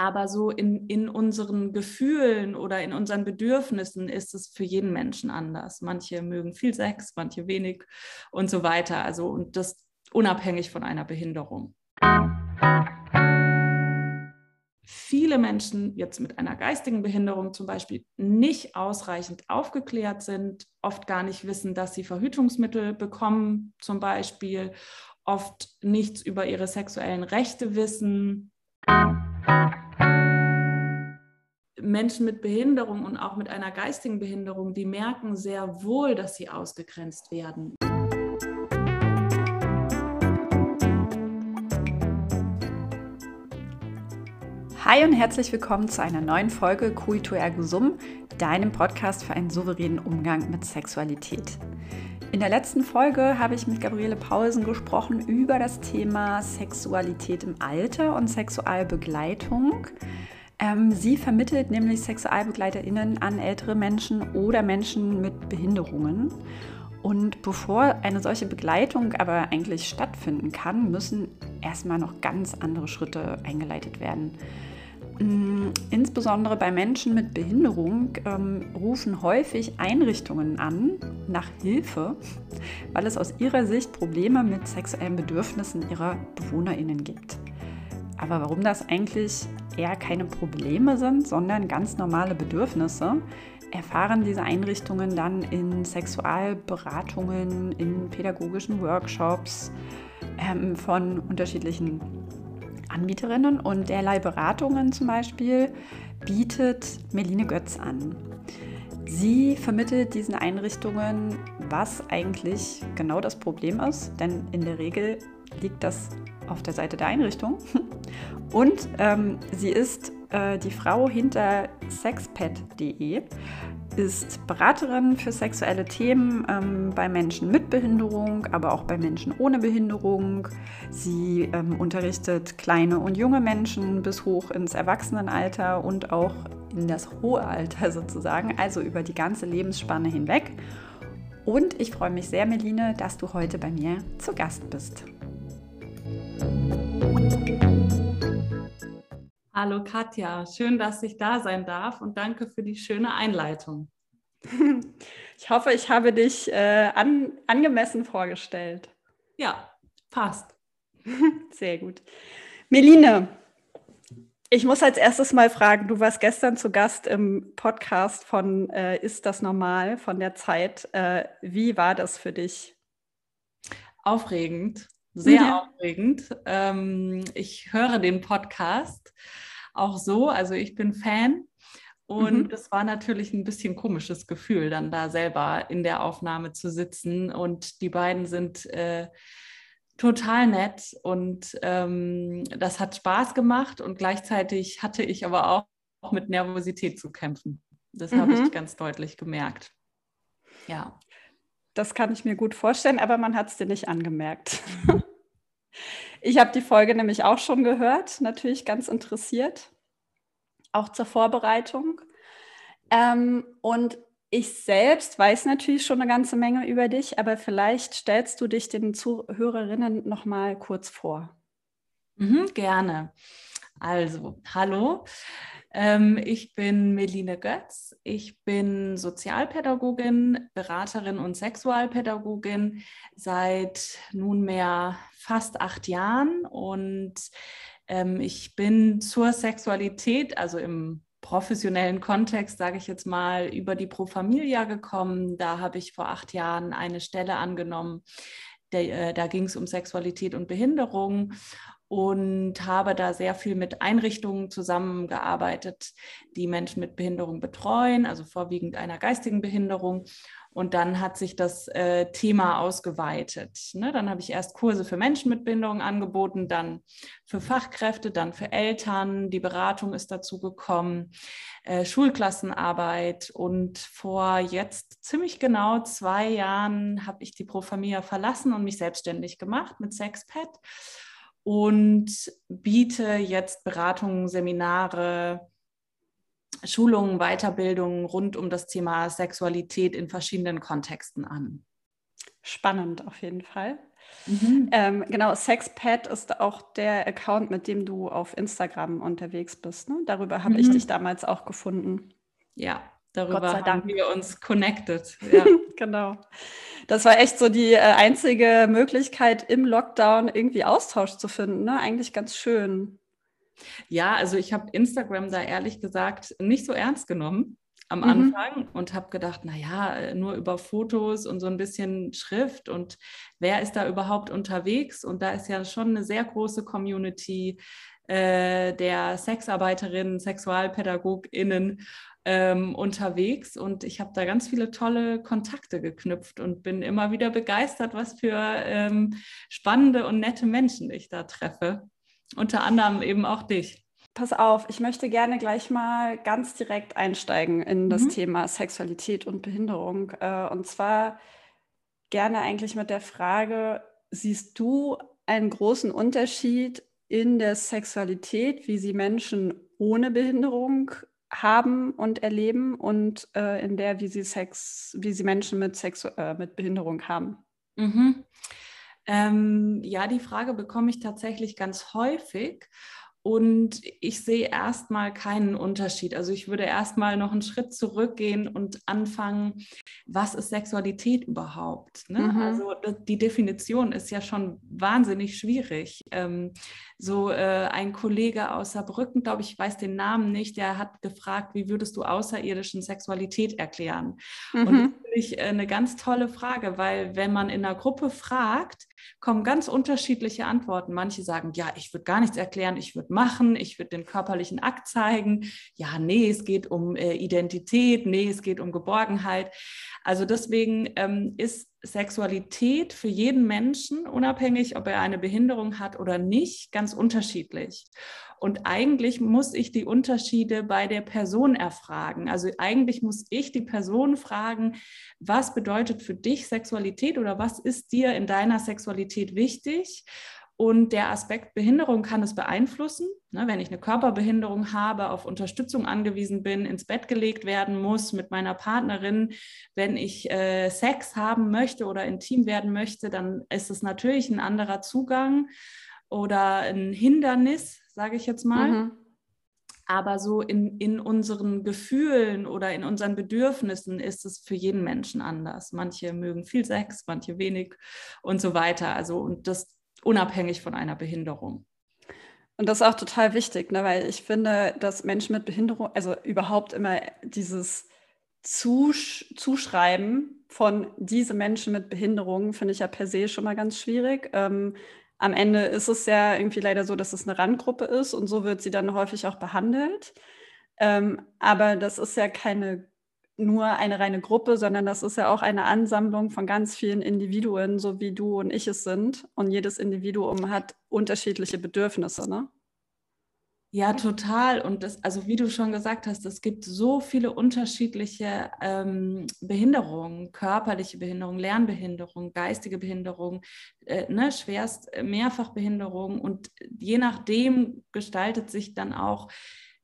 Aber so in, in unseren Gefühlen oder in unseren Bedürfnissen ist es für jeden Menschen anders. Manche mögen viel Sex, manche wenig und so weiter. Also und das unabhängig von einer Behinderung. Viele Menschen jetzt mit einer geistigen Behinderung zum Beispiel nicht ausreichend aufgeklärt sind, oft gar nicht wissen, dass sie Verhütungsmittel bekommen, zum Beispiel, oft nichts über ihre sexuellen Rechte wissen Menschen mit Behinderung und auch mit einer geistigen Behinderung, die merken sehr wohl, dass sie ausgegrenzt werden. Hi und herzlich willkommen zu einer neuen Folge Kuito Ergo Sum, deinem Podcast für einen souveränen Umgang mit Sexualität. In der letzten Folge habe ich mit Gabriele Paulsen gesprochen über das Thema Sexualität im Alter und Sexualbegleitung. Ähm, sie vermittelt nämlich SexualbegleiterInnen an ältere Menschen oder Menschen mit Behinderungen. Und bevor eine solche Begleitung aber eigentlich stattfinden kann, müssen erstmal noch ganz andere Schritte eingeleitet werden. Mm, insbesondere bei Menschen mit Behinderung ähm, rufen häufig Einrichtungen an nach Hilfe, weil es aus ihrer Sicht Probleme mit sexuellen Bedürfnissen ihrer Bewohnerinnen gibt. Aber warum das eigentlich eher keine Probleme sind, sondern ganz normale Bedürfnisse, erfahren diese Einrichtungen dann in Sexualberatungen, in pädagogischen Workshops ähm, von unterschiedlichen Anbieterinnen und derlei Beratungen zum Beispiel bietet Meline Götz an. Sie vermittelt diesen Einrichtungen, was eigentlich genau das Problem ist, denn in der Regel liegt das auf der Seite der Einrichtung. Und ähm, sie ist äh, die Frau hinter sexpet.de, ist Beraterin für sexuelle Themen ähm, bei Menschen mit Behinderung, aber auch bei Menschen ohne Behinderung. Sie ähm, unterrichtet kleine und junge Menschen bis hoch ins Erwachsenenalter und auch in das hohe Alter sozusagen, also über die ganze Lebensspanne hinweg. Und ich freue mich sehr, Meline, dass du heute bei mir zu Gast bist. Hallo Katja, schön, dass ich da sein darf und danke für die schöne Einleitung. Ich hoffe, ich habe dich äh, an, angemessen vorgestellt. Ja, passt. Sehr gut. Meline, ich muss als erstes mal fragen, du warst gestern zu Gast im Podcast von äh, Ist das normal von der Zeit. Äh, wie war das für dich? Aufregend, sehr ja. aufregend. Ähm, ich höre den Podcast auch so. Also ich bin Fan. Und es mhm. war natürlich ein bisschen komisches Gefühl, dann da selber in der Aufnahme zu sitzen. Und die beiden sind äh, total nett und ähm, das hat Spaß gemacht. Und gleichzeitig hatte ich aber auch, auch mit Nervosität zu kämpfen. Das mhm. habe ich mhm. ganz deutlich gemerkt. Ja. Das kann ich mir gut vorstellen, aber man hat es dir nicht angemerkt. Ich habe die Folge nämlich auch schon gehört, natürlich ganz interessiert, auch zur Vorbereitung. Ähm, und ich selbst weiß natürlich schon eine ganze Menge über dich, aber vielleicht stellst du dich den Zuhörerinnen noch mal kurz vor. Mhm, gerne. Also, hallo. Ähm, ich bin Meline Götz. Ich bin Sozialpädagogin, Beraterin und Sexualpädagogin seit nunmehr fast acht Jahren und ähm, ich bin zur Sexualität, also im professionellen Kontext, sage ich jetzt mal, über die Pro Familia gekommen. Da habe ich vor acht Jahren eine Stelle angenommen. Der, äh, da ging es um Sexualität und Behinderung und habe da sehr viel mit Einrichtungen zusammengearbeitet, die Menschen mit Behinderung betreuen, also vorwiegend einer geistigen Behinderung. Und dann hat sich das äh, Thema ausgeweitet. Ne? Dann habe ich erst Kurse für Menschen mit Behinderung angeboten, dann für Fachkräfte, dann für Eltern. Die Beratung ist dazu gekommen, äh, Schulklassenarbeit. Und vor jetzt ziemlich genau zwei Jahren habe ich die Pro Familia verlassen und mich selbstständig gemacht mit Sexpad und biete jetzt Beratungen, Seminare, Schulungen, Weiterbildungen rund um das Thema Sexualität in verschiedenen Kontexten an. Spannend auf jeden Fall. Mhm. Ähm, genau, Sexpad ist auch der Account, mit dem du auf Instagram unterwegs bist. Ne? Darüber habe mhm. ich dich damals auch gefunden. Ja, darüber haben wir uns connected. Ja. genau. Das war echt so die äh, einzige Möglichkeit im Lockdown irgendwie Austausch zu finden. Ne? Eigentlich ganz schön. Ja, also ich habe Instagram da ehrlich gesagt nicht so ernst genommen am mhm. Anfang und habe gedacht, naja, nur über Fotos und so ein bisschen Schrift und wer ist da überhaupt unterwegs? Und da ist ja schon eine sehr große Community äh, der Sexarbeiterinnen, SexualpädagogInnen ähm, unterwegs und ich habe da ganz viele tolle Kontakte geknüpft und bin immer wieder begeistert, was für ähm, spannende und nette Menschen ich da treffe. Unter anderem eben auch dich. Pass auf, ich möchte gerne gleich mal ganz direkt einsteigen in das mhm. Thema Sexualität und Behinderung. Äh, und zwar gerne eigentlich mit der Frage, siehst du einen großen Unterschied in der Sexualität, wie sie Menschen ohne Behinderung haben und erleben und äh, in der, wie sie Sex, wie sie Menschen mit, Sex, äh, mit Behinderung haben? Mhm. Ähm, ja, die Frage bekomme ich tatsächlich ganz häufig. Und ich sehe erstmal keinen Unterschied. Also ich würde erstmal noch einen Schritt zurückgehen und anfangen, was ist Sexualität überhaupt? Ne? Mhm. Also die Definition ist ja schon wahnsinnig schwierig. Ähm, so äh, ein Kollege aus Saarbrücken, glaube ich, weiß den Namen nicht, der hat gefragt, wie würdest du außerirdischen Sexualität erklären? Mhm. Und das finde ich äh, eine ganz tolle Frage, weil wenn man in einer Gruppe fragt, kommen ganz unterschiedliche Antworten. Manche sagen, ja, ich würde gar nichts erklären, ich würde machen, ich würde den körperlichen Akt zeigen. Ja, nee, es geht um äh, Identität, nee, es geht um Geborgenheit. Also deswegen ähm, ist Sexualität für jeden Menschen, unabhängig, ob er eine Behinderung hat oder nicht, ganz unterschiedlich. Und eigentlich muss ich die Unterschiede bei der Person erfragen. Also eigentlich muss ich die Person fragen, was bedeutet für dich Sexualität oder was ist dir in deiner Sexualität wichtig? Und der Aspekt Behinderung kann es beeinflussen. Ne, wenn ich eine Körperbehinderung habe, auf Unterstützung angewiesen bin, ins Bett gelegt werden muss mit meiner Partnerin, wenn ich äh, Sex haben möchte oder intim werden möchte, dann ist es natürlich ein anderer Zugang oder ein Hindernis, sage ich jetzt mal. Mhm. Aber so in, in unseren Gefühlen oder in unseren Bedürfnissen ist es für jeden Menschen anders. Manche mögen viel Sex, manche wenig und so weiter. Also und das unabhängig von einer Behinderung. Und das ist auch total wichtig, ne? weil ich finde, dass Menschen mit Behinderung, also überhaupt immer dieses Zusch Zuschreiben von diese Menschen mit Behinderung, finde ich ja per se schon mal ganz schwierig. Ähm, am Ende ist es ja irgendwie leider so, dass es eine Randgruppe ist und so wird sie dann häufig auch behandelt. Ähm, aber das ist ja keine nur eine reine Gruppe, sondern das ist ja auch eine Ansammlung von ganz vielen Individuen, so wie du und ich es sind. Und jedes Individuum hat unterschiedliche Bedürfnisse, ne? Ja, total. Und das, also wie du schon gesagt hast, es gibt so viele unterschiedliche ähm, Behinderungen, körperliche Behinderung, Lernbehinderung, geistige Behinderung, äh, ne, schwerst äh, Mehrfachbehinderung. Und je nachdem gestaltet sich dann auch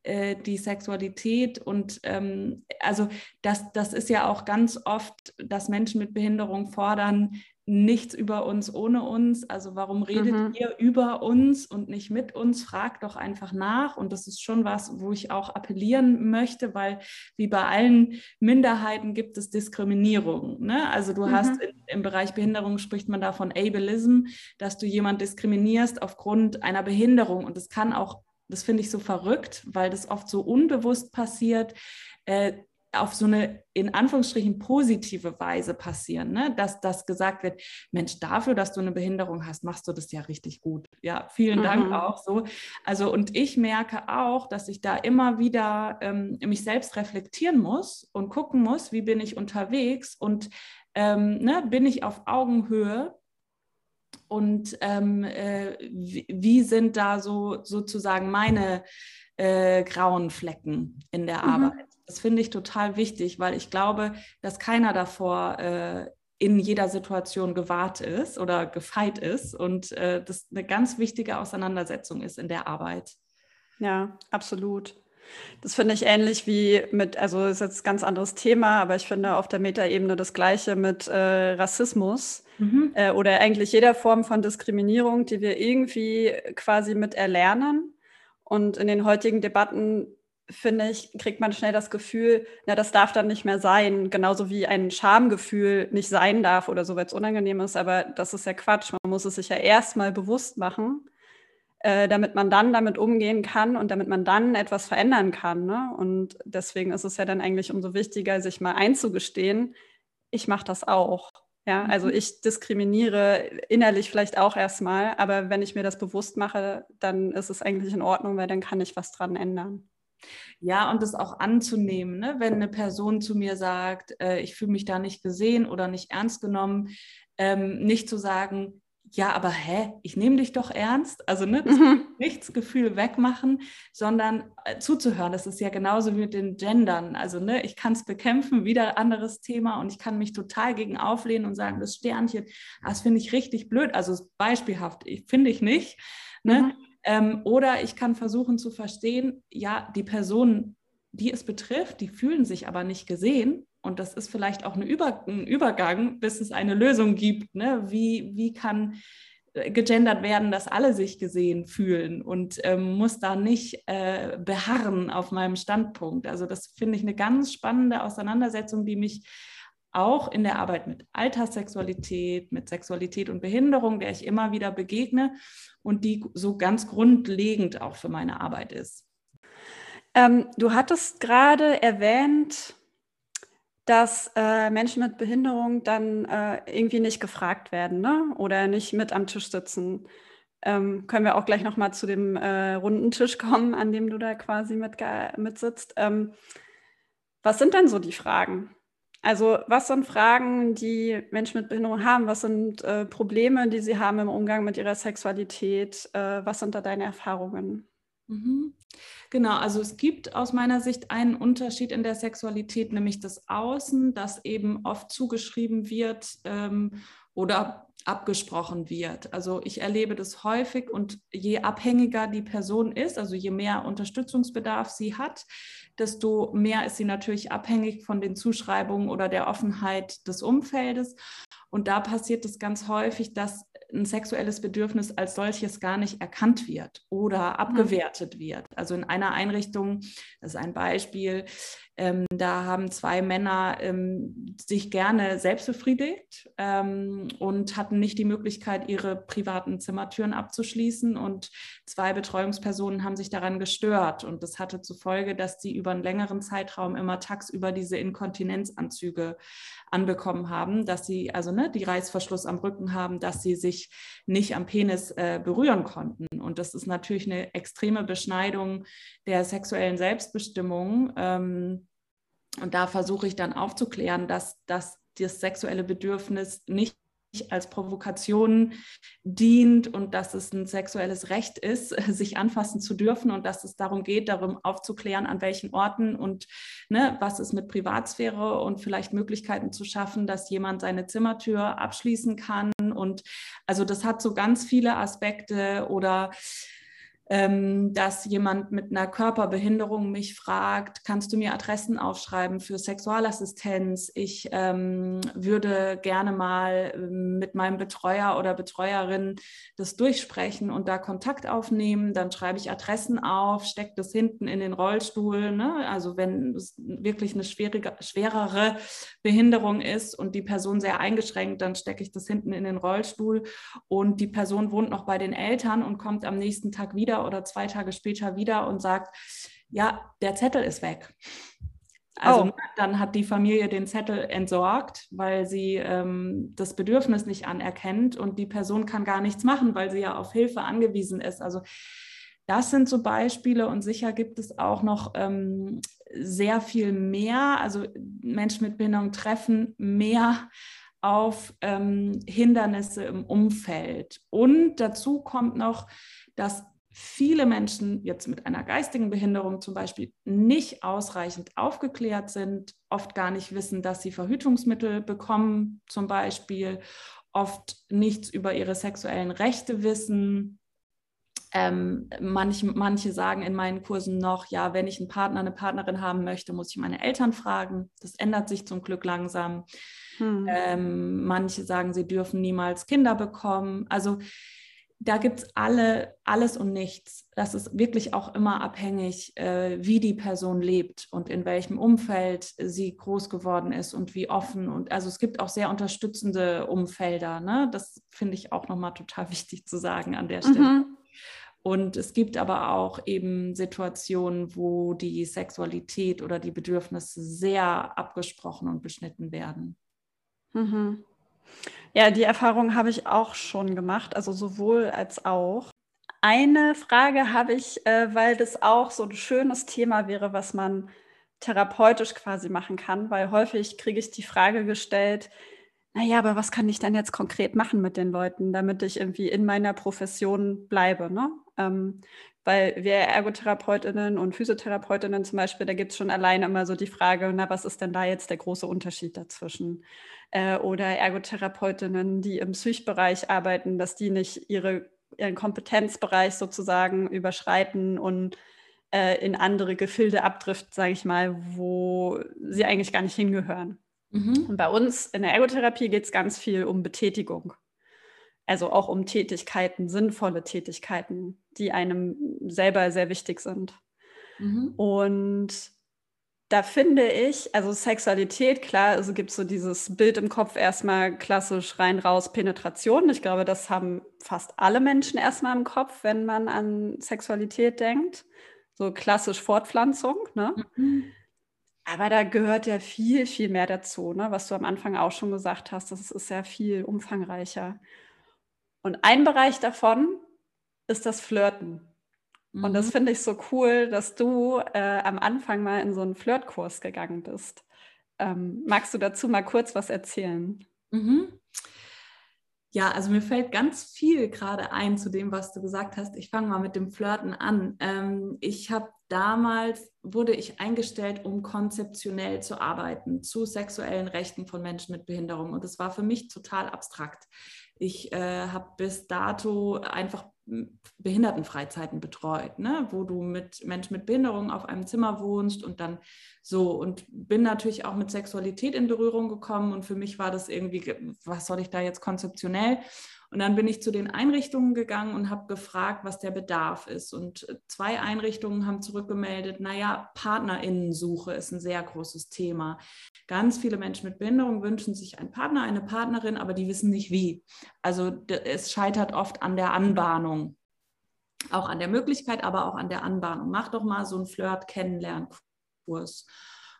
äh, die Sexualität und ähm, also das, das ist ja auch ganz oft, dass Menschen mit Behinderung fordern, nichts über uns ohne uns. Also warum redet mhm. ihr über uns und nicht mit uns? Fragt doch einfach nach. Und das ist schon was, wo ich auch appellieren möchte, weil wie bei allen Minderheiten gibt es Diskriminierung. Ne? Also du mhm. hast in, im Bereich Behinderung spricht man da von Ableism, dass du jemand diskriminierst aufgrund einer Behinderung. Und es kann auch das finde ich so verrückt, weil das oft so unbewusst passiert, äh, auf so eine in Anführungsstrichen positive Weise passieren, ne? dass das gesagt wird, Mensch, dafür, dass du eine Behinderung hast, machst du das ja richtig gut. Ja, vielen mhm. Dank auch so. Also und ich merke auch, dass ich da immer wieder ähm, mich selbst reflektieren muss und gucken muss, wie bin ich unterwegs und ähm, ne, bin ich auf Augenhöhe und ähm, äh, wie, wie, sind da so sozusagen meine äh, grauen Flecken in der mhm. Arbeit. Das finde ich total wichtig, weil ich glaube, dass keiner davor äh, in jeder Situation gewahrt ist oder gefeit ist und äh, das eine ganz wichtige Auseinandersetzung ist in der Arbeit. Ja, absolut. Das finde ich ähnlich wie mit, also ist jetzt ein ganz anderes Thema, aber ich finde auf der Metaebene das Gleiche mit äh, Rassismus mhm. äh, oder eigentlich jeder Form von Diskriminierung, die wir irgendwie quasi mit erlernen. Und in den heutigen Debatten finde ich, kriegt man schnell das Gefühl, na, das darf dann nicht mehr sein, genauso wie ein Schamgefühl nicht sein darf oder so, weil es unangenehm ist. Aber das ist ja Quatsch. Man muss es sich ja erstmal bewusst machen äh, damit man dann damit umgehen kann und damit man dann etwas verändern kann. Ne? Und deswegen ist es ja dann eigentlich umso wichtiger, sich mal einzugestehen, ich mache das auch. Ja, also mhm. ich diskriminiere innerlich vielleicht auch erstmal, aber wenn ich mir das bewusst mache, dann ist es eigentlich in Ordnung, weil dann kann ich was dran ändern. Ja, und das auch anzunehmen, ne? wenn eine Person zu mir sagt, äh, ich fühle mich da nicht gesehen oder nicht ernst genommen, ähm, nicht zu sagen, ja, aber hä, ich nehme dich doch ernst. Also ne, das mhm. nichts Gefühl wegmachen, sondern äh, zuzuhören. Das ist ja genauso wie mit den Gendern. Also ne, ich kann es bekämpfen, wieder anderes Thema und ich kann mich total gegen auflehnen und sagen, das Sternchen, ah, das finde ich richtig blöd. Also beispielhaft, ich finde ich nicht. Ne? Mhm. Ähm, oder ich kann versuchen zu verstehen, ja, die Personen, die es betrifft, die fühlen sich aber nicht gesehen und das ist vielleicht auch Über ein Übergang, bis es eine Lösung gibt. Ne? Wie, wie kann äh, gegendert werden, dass alle sich gesehen fühlen und ähm, muss da nicht äh, beharren auf meinem Standpunkt. Also das finde ich eine ganz spannende Auseinandersetzung, die mich auch in der Arbeit mit Alterssexualität, mit Sexualität und Behinderung, der ich immer wieder begegne und die so ganz grundlegend auch für meine Arbeit ist. Ähm, du hattest gerade erwähnt, dass äh, Menschen mit Behinderung dann äh, irgendwie nicht gefragt werden ne? oder nicht mit am Tisch sitzen. Ähm, können wir auch gleich nochmal zu dem äh, runden Tisch kommen, an dem du da quasi mit, mitsitzt. Ähm, was sind denn so die Fragen? Also was sind Fragen, die Menschen mit Behinderung haben? Was sind äh, Probleme, die sie haben im Umgang mit ihrer Sexualität? Äh, was sind da deine Erfahrungen? Mhm. Genau, also es gibt aus meiner Sicht einen Unterschied in der Sexualität, nämlich das Außen, das eben oft zugeschrieben wird ähm, oder abgesprochen wird. Also ich erlebe das häufig und je abhängiger die Person ist, also je mehr Unterstützungsbedarf sie hat, desto mehr ist sie natürlich abhängig von den Zuschreibungen oder der Offenheit des Umfeldes. Und da passiert es ganz häufig, dass ein sexuelles Bedürfnis als solches gar nicht erkannt wird oder mhm. abgewertet wird. Also in einer Einrichtung, das ist ein Beispiel, ähm, da haben zwei Männer ähm, sich gerne selbst befriedigt ähm, und hatten nicht die Möglichkeit, ihre privaten Zimmertüren abzuschließen. Und zwei Betreuungspersonen haben sich daran gestört. Und das hatte zur Folge, dass sie über einen längeren Zeitraum immer tagsüber diese Inkontinenzanzüge anbekommen haben, dass sie also ne, die Reißverschluss am Rücken haben, dass sie sich nicht am Penis äh, berühren konnten. Und das ist natürlich eine extreme Beschneidung der sexuellen Selbstbestimmung. Ähm, und da versuche ich dann aufzuklären, dass, dass das sexuelle Bedürfnis nicht als Provokation dient und dass es ein sexuelles Recht ist, sich anfassen zu dürfen und dass es darum geht, darum aufzuklären, an welchen Orten und ne, was ist mit Privatsphäre und vielleicht Möglichkeiten zu schaffen, dass jemand seine Zimmertür abschließen kann. Und also das hat so ganz viele Aspekte oder ähm, dass jemand mit einer Körperbehinderung mich fragt, kannst du mir Adressen aufschreiben für Sexualassistenz? Ich ähm, würde gerne mal ähm, mit meinem Betreuer oder Betreuerin das durchsprechen und da Kontakt aufnehmen. Dann schreibe ich Adressen auf, stecke das hinten in den Rollstuhl. Ne? Also wenn es wirklich eine schwierige, schwerere Behinderung ist und die Person sehr eingeschränkt, dann stecke ich das hinten in den Rollstuhl und die Person wohnt noch bei den Eltern und kommt am nächsten Tag wieder wieder oder zwei Tage später wieder und sagt, ja, der Zettel ist weg. Also oh. dann hat die Familie den Zettel entsorgt, weil sie ähm, das Bedürfnis nicht anerkennt und die Person kann gar nichts machen, weil sie ja auf Hilfe angewiesen ist. Also das sind so Beispiele und sicher gibt es auch noch ähm, sehr viel mehr. Also Menschen mit Behinderung treffen mehr auf ähm, Hindernisse im Umfeld. Und dazu kommt noch, dass viele Menschen jetzt mit einer geistigen Behinderung zum Beispiel nicht ausreichend aufgeklärt sind, oft gar nicht wissen, dass sie Verhütungsmittel bekommen, zum Beispiel, oft nichts über ihre sexuellen Rechte wissen, Ähm, manch, manche sagen in meinen Kursen noch, ja, wenn ich einen Partner, eine Partnerin haben möchte, muss ich meine Eltern fragen. Das ändert sich zum Glück langsam. Hm. Ähm, manche sagen, sie dürfen niemals Kinder bekommen. Also da gibt es alle, alles und nichts. Das ist wirklich auch immer abhängig, äh, wie die Person lebt und in welchem Umfeld sie groß geworden ist und wie offen. Und also es gibt auch sehr unterstützende Umfelder. Ne? Das finde ich auch nochmal total wichtig zu sagen an der Stelle. Mhm. Und es gibt aber auch eben Situationen, wo die Sexualität oder die Bedürfnisse sehr abgesprochen und beschnitten werden. Mhm. Ja, die Erfahrung habe ich auch schon gemacht, also sowohl als auch. Eine Frage habe ich, äh, weil das auch so ein schönes Thema wäre, was man therapeutisch quasi machen kann, weil häufig kriege ich die Frage gestellt, naja, aber was kann ich dann jetzt konkret machen mit den Leuten, damit ich irgendwie in meiner Profession bleibe? Ne? Ähm, weil wir Ergotherapeutinnen und Physiotherapeutinnen zum Beispiel, da gibt es schon alleine immer so die Frage, na, was ist denn da jetzt der große Unterschied dazwischen? Äh, oder Ergotherapeutinnen, die im Psychbereich arbeiten, dass die nicht ihre, ihren Kompetenzbereich sozusagen überschreiten und äh, in andere Gefilde abdriften, sage ich mal, wo sie eigentlich gar nicht hingehören. Mhm. Und bei uns in der Ergotherapie geht es ganz viel um Betätigung. Also auch um Tätigkeiten, sinnvolle Tätigkeiten, die einem selber sehr wichtig sind. Mhm. Und da finde ich, also Sexualität, klar, also gibt es so dieses Bild im Kopf erstmal klassisch rein, raus, Penetration. Ich glaube, das haben fast alle Menschen erstmal im Kopf, wenn man an Sexualität denkt. So klassisch Fortpflanzung, ne? Mhm. Aber da gehört ja viel, viel mehr dazu, ne? was du am Anfang auch schon gesagt hast. Das ist ja viel umfangreicher. Und ein Bereich davon ist das Flirten. Mhm. Und das mhm. finde ich so cool, dass du äh, am Anfang mal in so einen Flirtkurs gegangen bist. Ähm, magst du dazu mal kurz was erzählen? Mhm. Ja, also mir fällt ganz viel gerade ein zu dem, was du gesagt hast. Ich fange mal mit dem Flirten an. Ähm, ich habe damals, wurde ich eingestellt, um konzeptionell zu arbeiten zu sexuellen Rechten von Menschen mit Behinderung. Und das war für mich total abstrakt. Ich äh, habe bis dato einfach Behindertenfreizeiten betreut, ne? wo du mit Menschen mit Behinderung auf einem Zimmer wohnst und dann so und bin natürlich auch mit Sexualität in Berührung gekommen und für mich war das irgendwie, was soll ich da jetzt konzeptionell? Und dann bin ich zu den Einrichtungen gegangen und habe gefragt, was der Bedarf ist. Und zwei Einrichtungen haben zurückgemeldet, naja, Partnerinnensuche ist ein sehr großes Thema. Ganz viele Menschen mit Behinderung wünschen sich einen Partner, eine Partnerin, aber die wissen nicht wie. Also es scheitert oft an der Anbahnung. Auch an der Möglichkeit, aber auch an der Anbahnung. Mach doch mal so einen Flirt-Kennenlernkurs.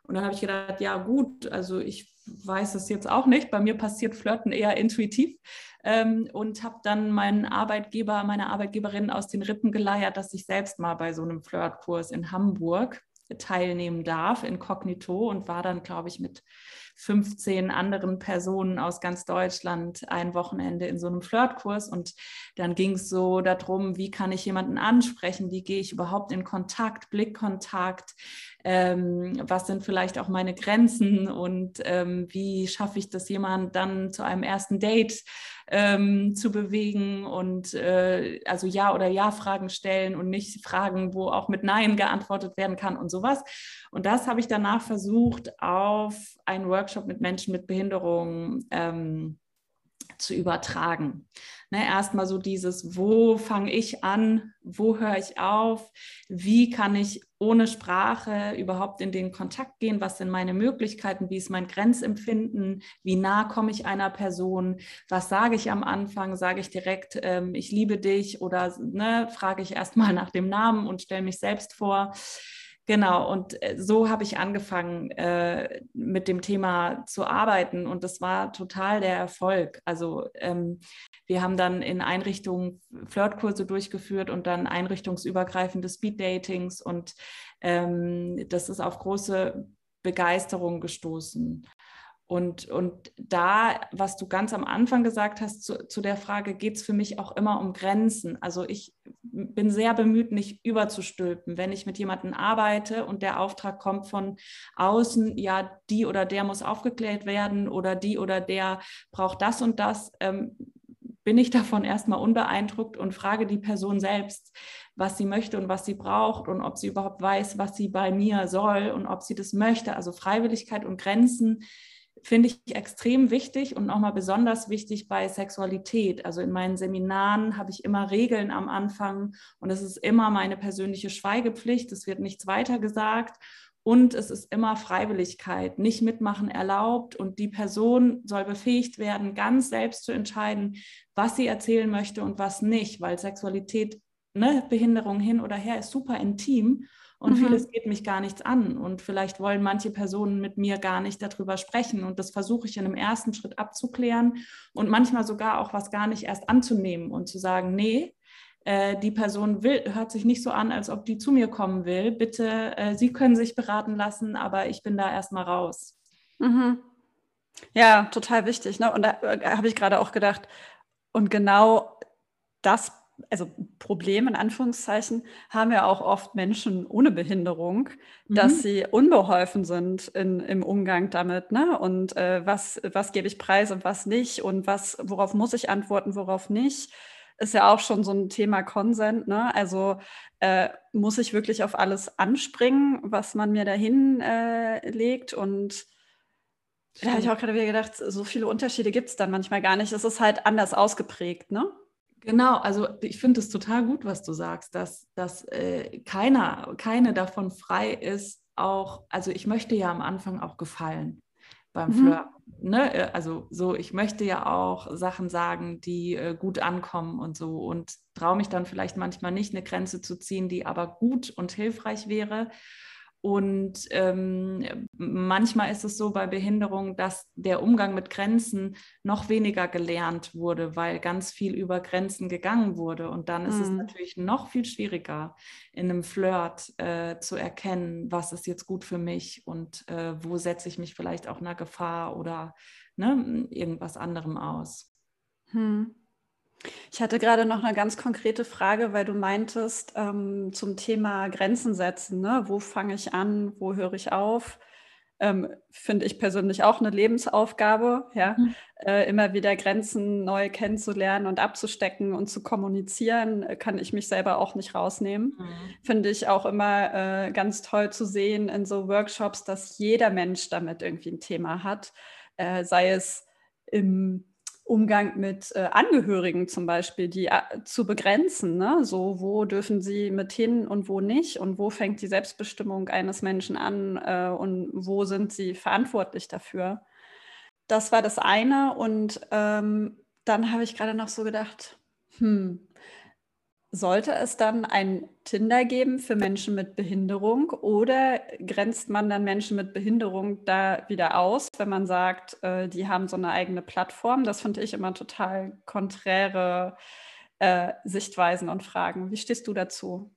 Und dann habe ich gedacht, ja gut, also ich weiß es jetzt auch nicht. Bei mir passiert Flirten eher intuitiv ähm, und habe dann meinen Arbeitgeber, meine Arbeitgeberin aus den Rippen geleiert, dass ich selbst mal bei so einem Flirtkurs in Hamburg teilnehmen darf, inkognito und war dann, glaube ich, mit 15 anderen Personen aus ganz Deutschland ein Wochenende in so einem Flirtkurs. Und dann ging es so darum, wie kann ich jemanden ansprechen, wie gehe ich überhaupt in Kontakt, Blickkontakt, ähm, was sind vielleicht auch meine Grenzen und ähm, wie schaffe ich das jemand dann zu einem ersten Date ähm, zu bewegen und äh, also Ja oder Ja-Fragen stellen und nicht Fragen, wo auch mit Nein geantwortet werden kann und sowas. Und das habe ich danach versucht, auf einen Workshop mit Menschen mit Behinderung ähm, zu übertragen. Ne, Erstmal so dieses, wo fange ich an, wo höre ich auf, wie kann ich ohne Sprache überhaupt in den Kontakt gehen, was sind meine Möglichkeiten, wie ist mein Grenzempfinden, wie nah komme ich einer Person, was sage ich am Anfang, sage ich direkt, ähm, ich liebe dich? Oder ne, frage ich erstmal nach dem Namen und stelle mich selbst vor. Genau, und äh, so habe ich angefangen, äh, mit dem Thema zu arbeiten und das war total der Erfolg. Also ähm, wir haben dann in Einrichtungen Flirtkurse durchgeführt und dann einrichtungsübergreifende Speed-Datings und ähm, das ist auf große Begeisterung gestoßen. Und, und da, was du ganz am Anfang gesagt hast, zu, zu der Frage, geht es für mich auch immer um Grenzen. Also ich bin sehr bemüht, nicht überzustülpen. Wenn ich mit jemandem arbeite und der Auftrag kommt von außen, ja, die oder der muss aufgeklärt werden oder die oder der braucht das und das, ähm, bin ich davon erstmal unbeeindruckt und frage die Person selbst, was sie möchte und was sie braucht und ob sie überhaupt weiß, was sie bei mir soll und ob sie das möchte. Also Freiwilligkeit und Grenzen finde ich extrem wichtig und nochmal besonders wichtig bei Sexualität. Also in meinen Seminaren habe ich immer Regeln am Anfang und es ist immer meine persönliche Schweigepflicht. Es wird nichts weiter gesagt. Und es ist immer Freiwilligkeit, nicht mitmachen erlaubt. Und die Person soll befähigt werden, ganz selbst zu entscheiden, was sie erzählen möchte und was nicht, weil Sexualität, ne, Behinderung hin oder her, ist super intim und mhm. vieles geht mich gar nichts an. Und vielleicht wollen manche Personen mit mir gar nicht darüber sprechen. Und das versuche ich in einem ersten Schritt abzuklären und manchmal sogar auch was gar nicht erst anzunehmen und zu sagen, nee, äh, die Person will, hört sich nicht so an, als ob die zu mir kommen will. Bitte, äh, Sie können sich beraten lassen, aber ich bin da erstmal raus. Mhm. Ja, total wichtig. Ne? Und da äh, habe ich gerade auch gedacht, und genau das also Problem in Anführungszeichen, haben ja auch oft Menschen ohne Behinderung, mhm. dass sie unbeholfen sind in, im Umgang damit. Ne? Und äh, was, was gebe ich preis und was nicht und was, worauf muss ich antworten, worauf nicht, ist ja auch schon so ein Thema Konsent. Ne? Also äh, muss ich wirklich auf alles anspringen, was man mir dahin äh, legt und da habe ich auch gerade wieder gedacht, so viele Unterschiede gibt es dann manchmal gar nicht. Es ist halt anders ausgeprägt, ne? Genau, also ich finde es total gut, was du sagst, dass, dass äh, keiner, keine davon frei ist, auch, also ich möchte ja am Anfang auch gefallen beim mhm. Flirten. Ne? Äh, also so, ich möchte ja auch Sachen sagen, die äh, gut ankommen und so und traue mich dann vielleicht manchmal nicht, eine Grenze zu ziehen, die aber gut und hilfreich wäre. Und ähm, manchmal ist es so bei Behinderung, dass der Umgang mit Grenzen noch weniger gelernt wurde, weil ganz viel über Grenzen gegangen wurde. Und dann ist mhm. es natürlich noch viel schwieriger, in einem Flirt äh, zu erkennen, was ist jetzt gut für mich und äh, wo setze ich mich vielleicht auch einer Gefahr oder ne, irgendwas anderem aus. Hm. Ich hatte gerade noch eine ganz konkrete Frage, weil du meintest ähm, zum Thema Grenzen setzen. Ne? Wo fange ich an? Wo höre ich auf? Ähm, Finde ich persönlich auch eine Lebensaufgabe, ja, mhm. äh, immer wieder Grenzen neu kennenzulernen und abzustecken und zu kommunizieren, äh, kann ich mich selber auch nicht rausnehmen. Mhm. Finde ich auch immer äh, ganz toll zu sehen in so Workshops, dass jeder Mensch damit irgendwie ein Thema hat, äh, sei es im Umgang mit äh, Angehörigen zum Beispiel, die äh, zu begrenzen. Ne? So, wo dürfen sie mit hin und wo nicht? Und wo fängt die Selbstbestimmung eines Menschen an äh, und wo sind sie verantwortlich dafür? Das war das eine. Und ähm, dann habe ich gerade noch so gedacht, hm, sollte es dann ein Tinder geben für Menschen mit Behinderung oder grenzt man dann Menschen mit Behinderung da wieder aus, wenn man sagt, äh, die haben so eine eigene Plattform? Das finde ich immer total konträre äh, Sichtweisen und Fragen. Wie stehst du dazu?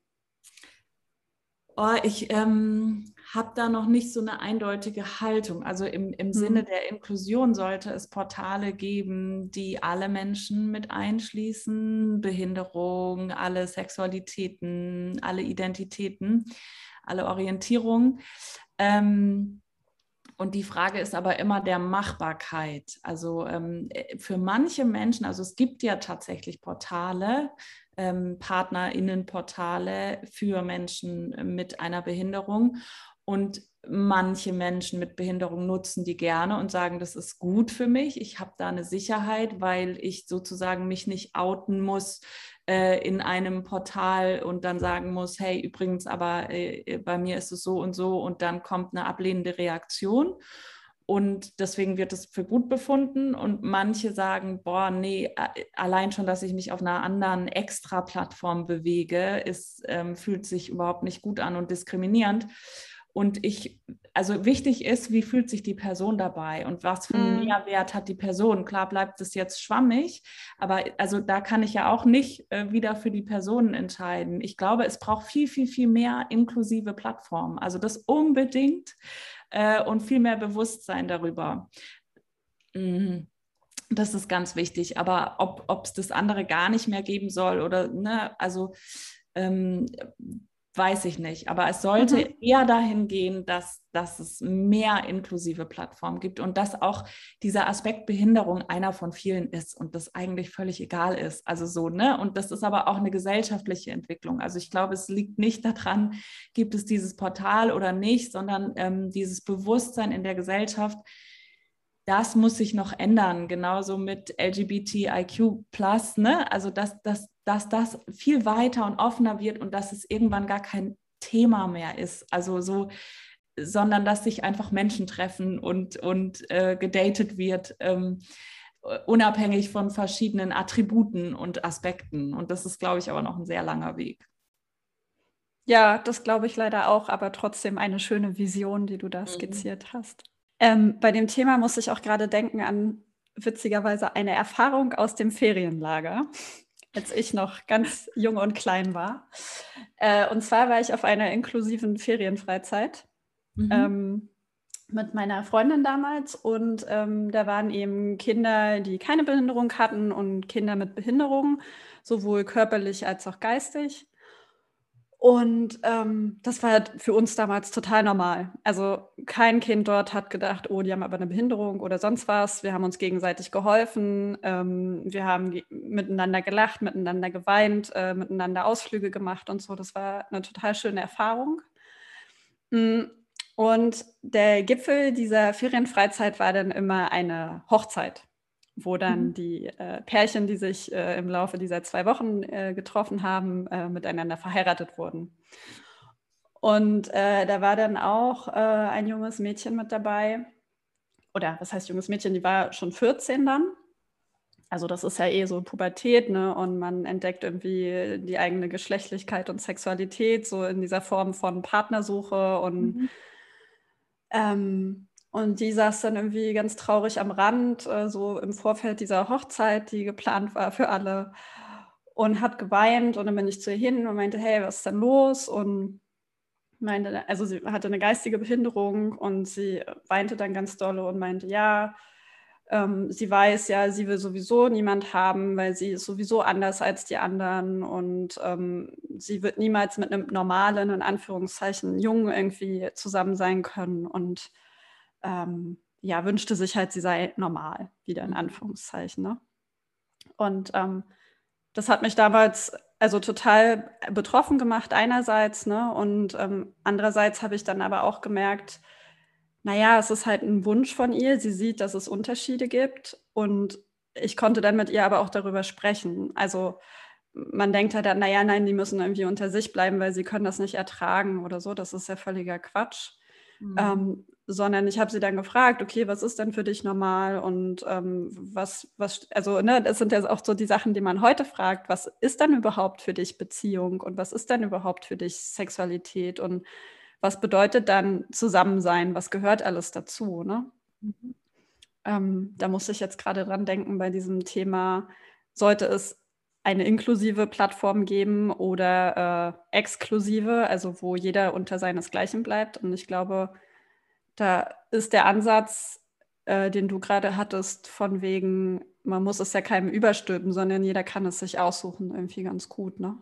Oh, ich ähm, habe da noch nicht so eine eindeutige Haltung. Also im, im mhm. Sinne der Inklusion sollte es Portale geben, die alle Menschen mit einschließen, Behinderung, alle Sexualitäten, alle Identitäten, alle Orientierungen. Ähm, und die Frage ist aber immer der Machbarkeit. Also ähm, für manche Menschen, also es gibt ja tatsächlich Portale, ähm, PartnerInnenportale für Menschen mit einer Behinderung. Und manche Menschen mit Behinderung nutzen die gerne und sagen, das ist gut für mich. Ich habe da eine Sicherheit, weil ich sozusagen mich nicht outen muss äh, in einem Portal und dann sagen muss, hey, übrigens, aber äh, bei mir ist es so und so und dann kommt eine ablehnende Reaktion. Und deswegen wird es für gut befunden. Und manche sagen, boah, nee, allein schon, dass ich mich auf einer anderen Extra-Plattform bewege, ist, ähm, fühlt sich überhaupt nicht gut an und diskriminierend. Und ich, also wichtig ist, wie fühlt sich die Person dabei und was für einen mm. Mehrwert hat die Person. Klar bleibt es jetzt schwammig, aber also da kann ich ja auch nicht äh, wieder für die Personen entscheiden. Ich glaube, es braucht viel, viel, viel mehr inklusive Plattformen. Also das unbedingt äh, und viel mehr Bewusstsein darüber. Mhm. Das ist ganz wichtig. Aber ob es das andere gar nicht mehr geben soll oder, ne, also ähm, weiß ich nicht. Aber es sollte mhm. eher dahin gehen, dass, dass es mehr inklusive Plattformen gibt und dass auch dieser Aspekt Behinderung einer von vielen ist und das eigentlich völlig egal ist. Also so, ne? Und das ist aber auch eine gesellschaftliche Entwicklung. Also ich glaube, es liegt nicht daran, gibt es dieses Portal oder nicht, sondern ähm, dieses Bewusstsein in der Gesellschaft, das muss sich noch ändern, genauso mit LGBTIQ+, ne? also dass, dass, dass das viel weiter und offener wird und dass es irgendwann gar kein Thema mehr ist, also so, sondern dass sich einfach Menschen treffen und, und äh, gedatet wird, ähm, unabhängig von verschiedenen Attributen und Aspekten. Und das ist, glaube ich, aber noch ein sehr langer Weg. Ja, das glaube ich leider auch, aber trotzdem eine schöne Vision, die du da mhm. skizziert hast. Ähm, bei dem Thema muss ich auch gerade denken an witzigerweise eine Erfahrung aus dem Ferienlager, als ich noch ganz jung und klein war. Äh, und zwar war ich auf einer inklusiven Ferienfreizeit mhm. ähm, mit meiner Freundin damals und ähm, da waren eben Kinder, die keine Behinderung hatten und Kinder mit Behinderung, sowohl körperlich als auch geistig. Und ähm, das war für uns damals total normal. Also kein Kind dort hat gedacht, oh, die haben aber eine Behinderung oder sonst was. Wir haben uns gegenseitig geholfen. Ähm, wir haben miteinander gelacht, miteinander geweint, äh, miteinander Ausflüge gemacht und so. Das war eine total schöne Erfahrung. Mm, und der Gipfel dieser Ferienfreizeit war dann immer eine Hochzeit wo dann mhm. die äh, Pärchen, die sich äh, im Laufe dieser zwei Wochen äh, getroffen haben, äh, miteinander verheiratet wurden. Und äh, da war dann auch äh, ein junges Mädchen mit dabei. Oder was heißt junges Mädchen? Die war schon 14 dann. Also das ist ja eh so Pubertät, ne? Und man entdeckt irgendwie die eigene Geschlechtlichkeit und Sexualität so in dieser Form von Partnersuche und mhm. ähm, und die saß dann irgendwie ganz traurig am Rand, äh, so im Vorfeld dieser Hochzeit, die geplant war für alle. Und hat geweint und dann bin ich zu ihr hin und meinte, hey, was ist denn los? Und meinte, also sie hatte eine geistige Behinderung und sie weinte dann ganz dolle und meinte, ja, ähm, sie weiß ja, sie will sowieso niemand haben, weil sie ist sowieso anders als die anderen und ähm, sie wird niemals mit einem normalen, in Anführungszeichen, Jungen irgendwie zusammen sein können. Und ähm, ja, wünschte sich halt, sie sei normal, wieder in mhm. Anführungszeichen. Ne? Und ähm, das hat mich damals also total betroffen gemacht, einerseits, ne? Und ähm, andererseits habe ich dann aber auch gemerkt, naja, es ist halt ein Wunsch von ihr. Sie sieht, dass es Unterschiede gibt. Und ich konnte dann mit ihr aber auch darüber sprechen. Also man denkt halt dann, naja, nein, die müssen irgendwie unter sich bleiben, weil sie können das nicht ertragen oder so. Das ist ja völliger Quatsch. Mhm. Ähm, sondern ich habe sie dann gefragt, okay, was ist denn für dich normal und ähm, was, was, also, ne, das sind ja auch so die Sachen, die man heute fragt, was ist denn überhaupt für dich Beziehung und was ist denn überhaupt für dich Sexualität und was bedeutet dann Zusammensein, was gehört alles dazu, ne? Mhm. Ähm, da muss ich jetzt gerade dran denken bei diesem Thema, sollte es eine inklusive Plattform geben oder äh, exklusive, also wo jeder unter seinesgleichen bleibt. Und ich glaube, da ist der Ansatz, äh, den du gerade hattest, von wegen, man muss es ja keinem überstülpen, sondern jeder kann es sich aussuchen, irgendwie ganz gut, ne?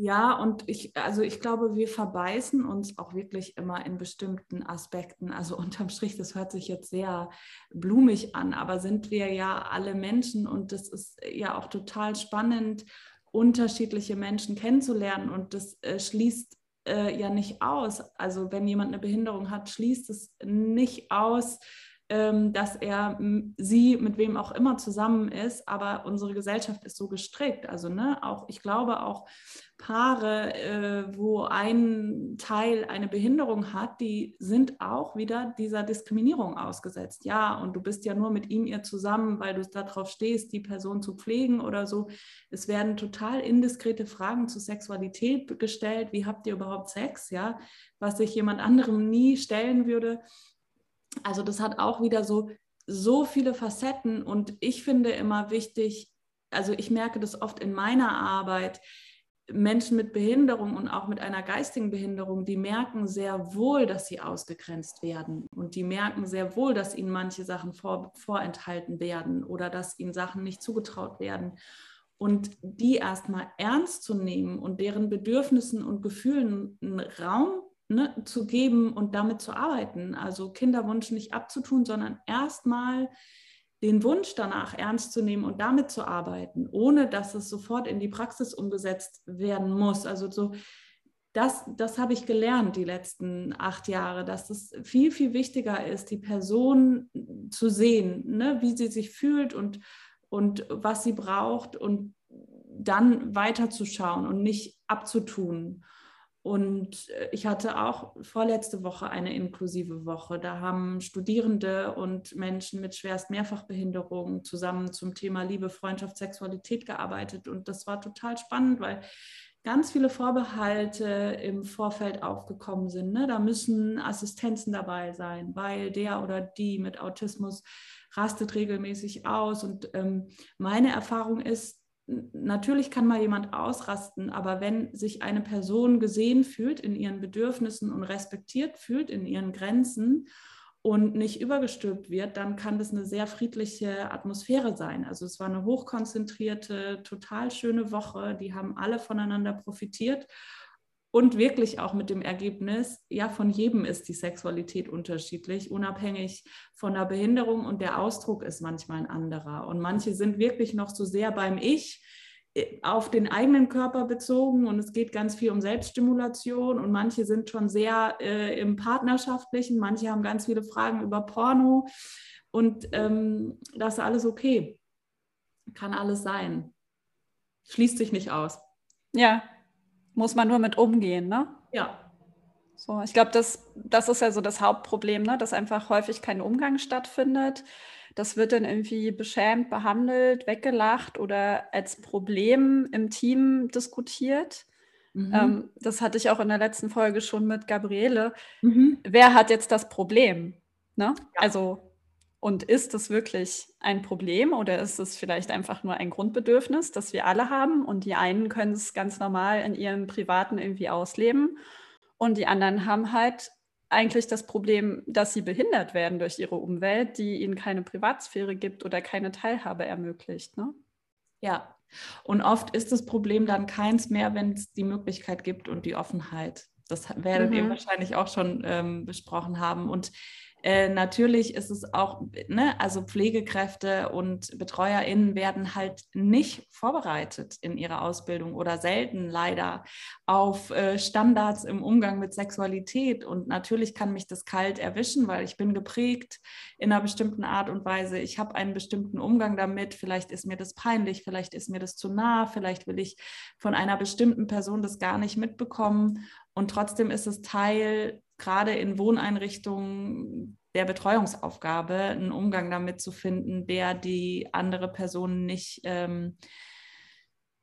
Ja, und ich, also ich glaube, wir verbeißen uns auch wirklich immer in bestimmten Aspekten. Also unterm Strich, das hört sich jetzt sehr blumig an, aber sind wir ja alle Menschen und das ist ja auch total spannend, unterschiedliche Menschen kennenzulernen und das äh, schließt äh, ja nicht aus. Also wenn jemand eine Behinderung hat, schließt es nicht aus, dass er sie mit wem auch immer zusammen ist, aber unsere Gesellschaft ist so gestrickt. Also ne, auch ich glaube auch Paare, äh, wo ein Teil eine Behinderung hat, die sind auch wieder dieser Diskriminierung ausgesetzt. Ja, und du bist ja nur mit ihm ihr zusammen, weil du darauf stehst, die Person zu pflegen oder so. Es werden total indiskrete Fragen zur Sexualität gestellt. Wie habt ihr überhaupt Sex? Ja, was sich jemand anderem nie stellen würde. Also das hat auch wieder so, so viele Facetten und ich finde immer wichtig, also ich merke das oft in meiner Arbeit, Menschen mit Behinderung und auch mit einer geistigen Behinderung, die merken sehr wohl, dass sie ausgegrenzt werden und die merken sehr wohl, dass ihnen manche Sachen vor, vorenthalten werden oder dass ihnen Sachen nicht zugetraut werden. und die erstmal ernst zu nehmen und deren Bedürfnissen und Gefühlen einen Raum ne, zu geben und damit zu arbeiten. Also Kinderwunsch nicht abzutun, sondern erstmal den Wunsch danach ernst zu nehmen und damit zu arbeiten, ohne dass es sofort in die Praxis umgesetzt werden muss. Also so, das, das habe ich gelernt die letzten acht Jahre, dass es viel, viel wichtiger ist, die Person zu sehen, ne, wie sie sich fühlt und, und was sie braucht und dann weiterzuschauen und nicht abzutun. Und äh, ich hatte auch vorletzte Woche eine inklusive Woche. Da haben Studierende und Menschen mit schwerst Mehrfachbehinderungen zusammen zum Thema Liebe, Freundschaft, Sexualität gearbeitet. Und das war total spannend, weil ganz viele Vorbehalte im Vorfeld aufgekommen sind. Ne? Da müssen Assistenzen dabei sein, weil der oder die mit Autismus rastet regelmäßig aus. Und ähm, meine Erfahrung ist, natürlich kann mal jemand ausrasten, aber wenn sich eine Person gesehen fühlt in ihren Bedürfnissen und respektiert fühlt in ihren Grenzen und nicht übergestülpt wird, dann kann das eine sehr friedliche Atmosphäre sein. Also es war eine hochkonzentrierte, total schöne Woche. Die haben alle voneinander profitiert und wirklich auch mit dem Ergebnis, ja, von jedem ist die Sexualität unterschiedlich, unabhängig von der Behinderung und der Ausdruck ist manchmal ein anderer. Und manche sind wirklich noch so sehr beim Ich äh, auf den eigenen Körper bezogen und es geht ganz viel um Selbststimulation und manche sind schon sehr äh, im Partnerschaftlichen, manche haben ganz viele Fragen über Porno und ähm, das ist alles okay. Kann alles sein. Schließt sich nicht aus. Ja, muss man nur mit umgehen, ne? Ja. So, ich glaube, das, das ist ja so das Hauptproblem, ne? dass einfach häufig kein Umgang stattfindet. Das wird dann irgendwie beschämt behandelt, weggelacht oder als Problem im Team diskutiert. Mhm. Ähm, das hatte ich auch in der letzten Folge schon mit Gabriele. Mhm. Wer hat jetzt das Problem? Ne? Ja. Also und ist es wirklich ein Problem oder ist es vielleicht einfach nur ein Grundbedürfnis, das wir alle haben? Und die einen können es ganz normal in ihrem Privaten irgendwie ausleben und die anderen haben halt eigentlich das Problem, dass sie behindert werden durch ihre Umwelt, die ihnen keine Privatsphäre gibt oder keine Teilhabe ermöglicht. Ne? Ja, und oft ist das Problem dann keins mehr, wenn es die Möglichkeit gibt und die Offenheit. Das werden mhm. wir wahrscheinlich auch schon ähm, besprochen haben. Und äh, natürlich ist es auch, ne, also Pflegekräfte und BetreuerInnen werden halt nicht vorbereitet in ihrer Ausbildung oder selten leider auf äh, Standards im Umgang mit Sexualität. Und natürlich kann mich das kalt erwischen, weil ich bin geprägt in einer bestimmten Art und Weise. Ich habe einen bestimmten Umgang damit. Vielleicht ist mir das peinlich, vielleicht ist mir das zu nah, vielleicht will ich von einer bestimmten Person das gar nicht mitbekommen. Und trotzdem ist es Teil gerade in Wohneinrichtungen der Betreuungsaufgabe, einen Umgang damit zu finden, der die andere Person nicht ähm,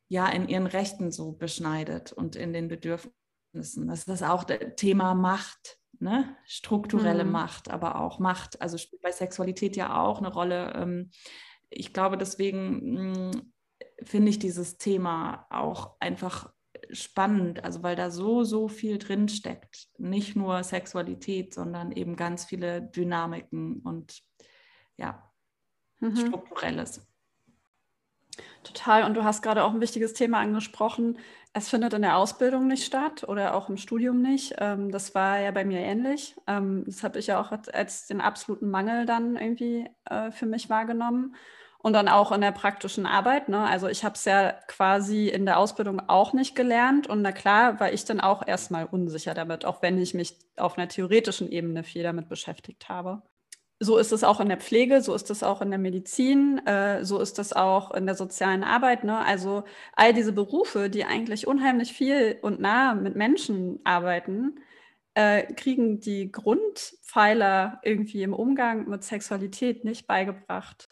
ja in ihren Rechten so beschneidet und in den Bedürfnissen. Das ist auch das Thema Macht, ne? strukturelle mhm. Macht, aber auch Macht, also spielt bei Sexualität ja auch eine Rolle. Ähm, ich glaube, deswegen hm, finde ich dieses Thema auch einfach spannend, also weil da so, so viel drin steckt. Nicht nur Sexualität, sondern eben ganz viele Dynamiken und ja, mhm. strukturelles. Total. Und du hast gerade auch ein wichtiges Thema angesprochen. Es findet in der Ausbildung nicht statt oder auch im Studium nicht. Ähm, das war ja bei mir ähnlich. Ähm, das habe ich ja auch als den absoluten Mangel dann irgendwie äh, für mich wahrgenommen und dann auch in der praktischen Arbeit. Ne? Also ich habe es ja quasi in der Ausbildung auch nicht gelernt und na klar war ich dann auch erstmal unsicher damit, auch wenn ich mich auf einer theoretischen Ebene viel damit beschäftigt habe. So ist es auch in der Pflege, so ist es auch in der Medizin, äh, so ist es auch in der sozialen Arbeit. Ne? Also all diese Berufe, die eigentlich unheimlich viel und nah mit Menschen arbeiten, äh, kriegen die Grundpfeiler irgendwie im Umgang mit Sexualität nicht beigebracht.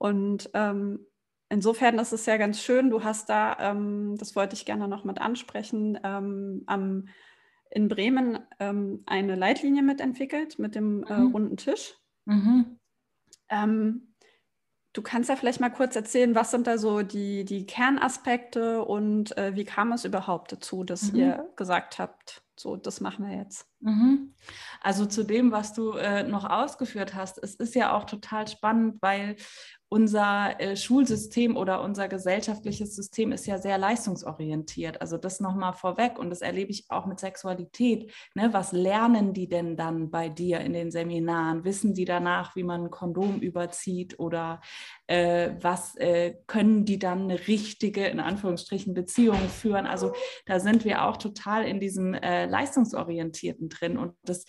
Und ähm, insofern ist es ja ganz schön, du hast da, ähm, das wollte ich gerne noch mit ansprechen, ähm, am, in Bremen ähm, eine Leitlinie mitentwickelt mit dem äh, mhm. runden Tisch. Mhm. Ähm, du kannst ja vielleicht mal kurz erzählen, was sind da so die, die Kernaspekte und äh, wie kam es überhaupt dazu, dass mhm. ihr gesagt habt, so, das machen wir jetzt. Mhm. Also zu dem, was du äh, noch ausgeführt hast, es ist ja auch total spannend, weil unser äh, Schulsystem oder unser gesellschaftliches System ist ja sehr leistungsorientiert. Also das nochmal vorweg und das erlebe ich auch mit Sexualität. Ne? Was lernen die denn dann bei dir in den Seminaren? Wissen die danach, wie man ein Kondom überzieht oder äh, was äh, können die dann eine richtige, in Anführungsstrichen, Beziehung führen? Also da sind wir auch total in diesem äh, leistungsorientierten drin und das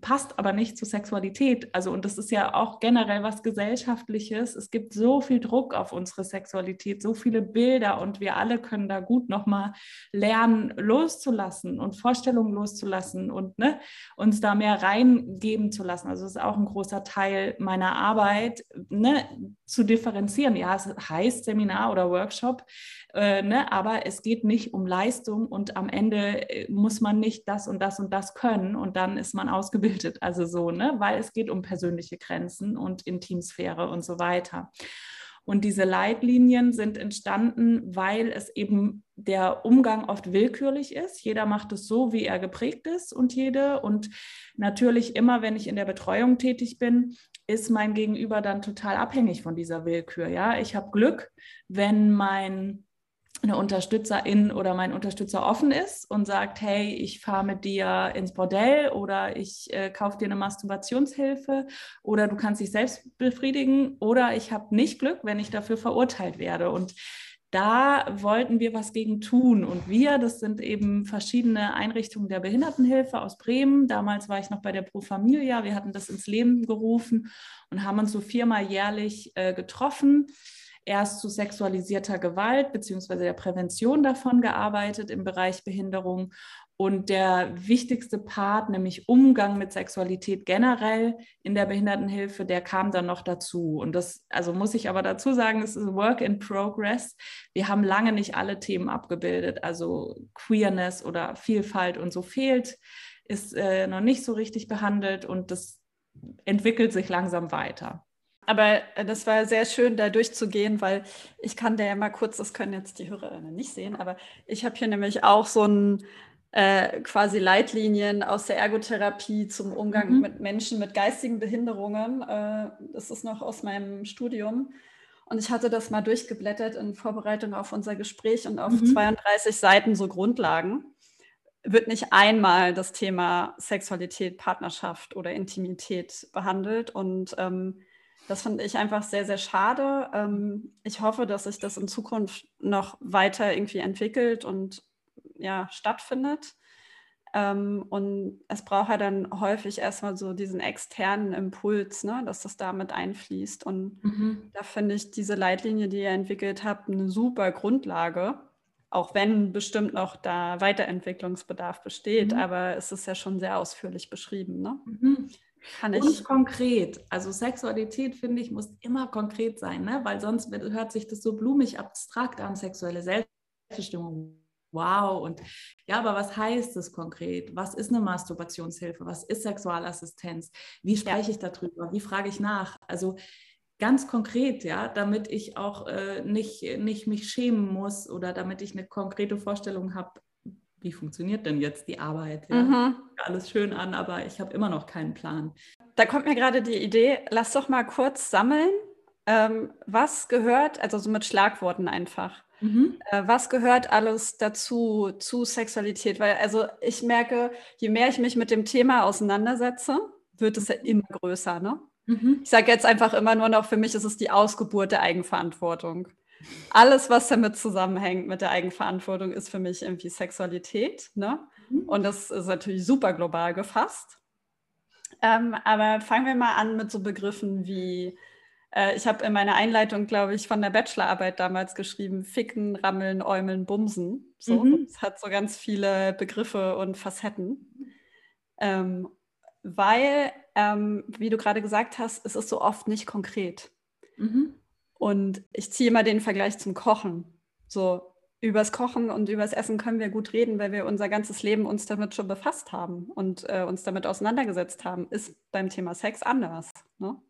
passt aber nicht zur Sexualität. Also, und das ist ja auch generell was Gesellschaftliches. Es gibt so viel Druck auf unsere Sexualität, so viele Bilder und wir alle können da gut nochmal lernen, loszulassen und Vorstellungen loszulassen und ne, uns da mehr reingeben zu lassen. Also, das ist auch ein großer Teil meiner Arbeit, ne, zu differenzieren. Ja, es heißt Seminar oder Workshop, äh, ne, aber es geht nicht um Leistung und am Ende äh, muss man nicht das und das und das können und dann ist man ausgebildet ausgebildet, also so, ne? weil es geht um persönliche Grenzen und Intimsphäre und so weiter. Und diese Leitlinien sind entstanden, weil es eben der Umgang oft willkürlich ist. Jeder macht es so, wie er geprägt ist und jede. Und natürlich immer, wenn ich in der Betreuung tätig bin, ist mein Gegenüber dann total abhängig von dieser Willkür. Ja, ich habe Glück, wenn mein eine Unterstützerin oder mein Unterstützer offen ist und sagt, hey, ich fahre mit dir ins Bordell oder ich äh, kaufe dir eine Masturbationshilfe oder du kannst dich selbst befriedigen oder ich habe nicht Glück, wenn ich dafür verurteilt werde. Und da wollten wir was gegen tun. Und wir, das sind eben verschiedene Einrichtungen der Behindertenhilfe aus Bremen. Damals war ich noch bei der Pro Familia. Wir hatten das ins Leben gerufen und haben uns so viermal jährlich äh, getroffen erst zu sexualisierter Gewalt bzw. der Prävention davon gearbeitet im Bereich Behinderung. Und der wichtigste Part, nämlich Umgang mit Sexualität generell in der Behindertenhilfe, der kam dann noch dazu. Und das, also muss ich aber dazu sagen, es ist Work in Progress. Wir haben lange nicht alle Themen abgebildet. Also Queerness oder Vielfalt und so fehlt, ist äh, noch nicht so richtig behandelt und das entwickelt sich langsam weiter. Aber äh, das war sehr schön, da durchzugehen, weil ich kann da ja mal kurz, das können jetzt die Hörerinnen nicht sehen, aber ich habe hier nämlich auch so ein äh, quasi Leitlinien aus der Ergotherapie zum Umgang mhm. mit Menschen mit geistigen Behinderungen. Äh, das ist noch aus meinem Studium. Und ich hatte das mal durchgeblättert in Vorbereitung auf unser Gespräch und auf mhm. 32 Seiten so Grundlagen wird nicht einmal das Thema Sexualität, Partnerschaft oder Intimität behandelt. Und ähm, das finde ich einfach sehr, sehr schade. Ähm, ich hoffe, dass sich das in Zukunft noch weiter irgendwie entwickelt und ja, stattfindet. Ähm, und es braucht ja dann häufig erstmal so diesen externen Impuls, ne, dass das damit einfließt. Und mhm. da finde ich diese Leitlinie, die ihr entwickelt habt, eine super Grundlage. Auch wenn bestimmt noch da Weiterentwicklungsbedarf besteht, mhm. aber es ist ja schon sehr ausführlich beschrieben. Ne? Mhm. Kann ich. Und konkret. Also Sexualität, finde ich, muss immer konkret sein, ne? weil sonst hört sich das so blumig abstrakt an, sexuelle Selbstbestimmung. Wow. Und ja, aber was heißt das konkret? Was ist eine Masturbationshilfe? Was ist Sexualassistenz? Wie spreche ja. ich darüber? Wie frage ich nach? Also ganz konkret, ja, damit ich auch äh, nicht, nicht mich schämen muss oder damit ich eine konkrete Vorstellung habe, wie funktioniert denn jetzt die Arbeit? Ja? Mhm. Alles schön an, aber ich habe immer noch keinen Plan. Da kommt mir gerade die Idee, lass doch mal kurz sammeln. Ähm, was gehört, also so mit Schlagworten einfach, mhm. äh, was gehört alles dazu, zu Sexualität? Weil also ich merke, je mehr ich mich mit dem Thema auseinandersetze, wird es ja immer größer. Ne? Mhm. Ich sage jetzt einfach immer nur noch, für mich ist es die Ausgeburt der Eigenverantwortung alles, was damit zusammenhängt mit der Eigenverantwortung, ist für mich irgendwie Sexualität. Ne? Mhm. Und das ist natürlich super global gefasst. Ähm, aber fangen wir mal an mit so Begriffen wie, äh, ich habe in meiner Einleitung, glaube ich, von der Bachelorarbeit damals geschrieben, Ficken, Rammeln, Äumeln, Bumsen. So, mhm. Es hat so ganz viele Begriffe und Facetten. Ähm, weil, ähm, wie du gerade gesagt hast, es ist so oft nicht konkret. Mhm. Und ich ziehe immer den Vergleich zum Kochen. So, übers Kochen und übers Essen können wir gut reden, weil wir unser ganzes Leben uns damit schon befasst haben und äh, uns damit auseinandergesetzt haben. Ist beim Thema Sex anders. Ne?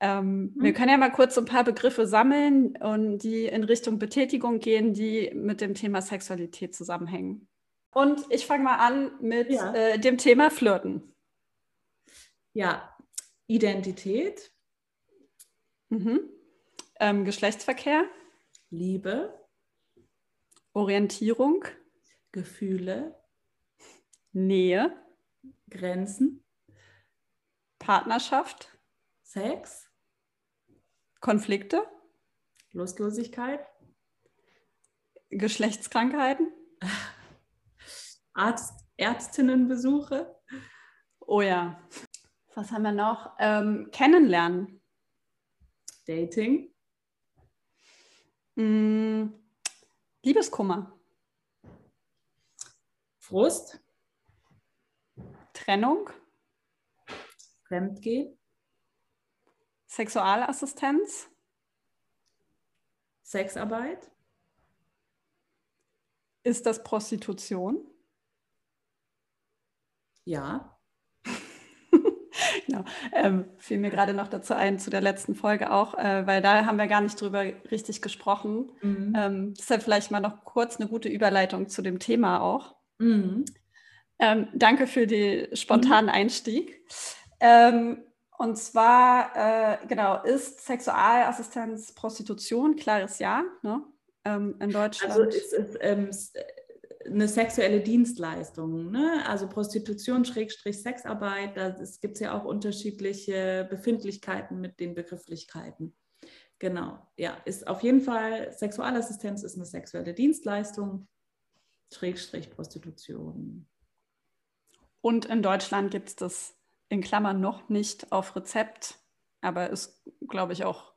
Ähm, mhm. Wir können ja mal kurz so ein paar Begriffe sammeln und die in Richtung Betätigung gehen, die mit dem Thema Sexualität zusammenhängen. Und ich fange mal an mit ja. äh, dem Thema Flirten. Ja, Identität. Mhm Ähm, Geschlechtsverkehr. Liebe. Orientierung. Gefühle. Nähe. Grenzen. Partnerschaft. Sex. Konflikte. Lustlosigkeit. Geschlechtskrankheiten. Arzt, Ärztinnenbesuche. Oh ja. Was haben wir noch? Ähm, kennenlernen. Dating. Mm, Liebeskummer. Frust. Trennung. Fremdgehen. Sexualassistenz. Sexarbeit. Ist das Prostitution? Ja. Ähm, fiel mir gerade noch dazu ein, zu der letzten Folge auch, äh, weil da haben wir gar nicht drüber richtig gesprochen. Mhm. Ähm, deshalb vielleicht mal noch kurz eine gute Überleitung zu dem Thema auch. Mhm. Ähm, danke für den spontanen. Einstieg. Ähm, und zwar, äh, genau, ist Sexualassistenz Prostitution? Klares Ja, ne? Ähm, in Deutschland. Also es ist ähm, eine sexuelle Dienstleistung. Ne? Also Prostitution, Schrägstrich Sexarbeit, da gibt es ja auch unterschiedliche Befindlichkeiten mit den Begrifflichkeiten. Genau, ja, ist auf jeden Fall, Sexualassistenz ist eine sexuelle Dienstleistung, Schrägstrich Prostitution. Und in Deutschland gibt es das in Klammern noch nicht auf Rezept, aber ist, glaube ich, auch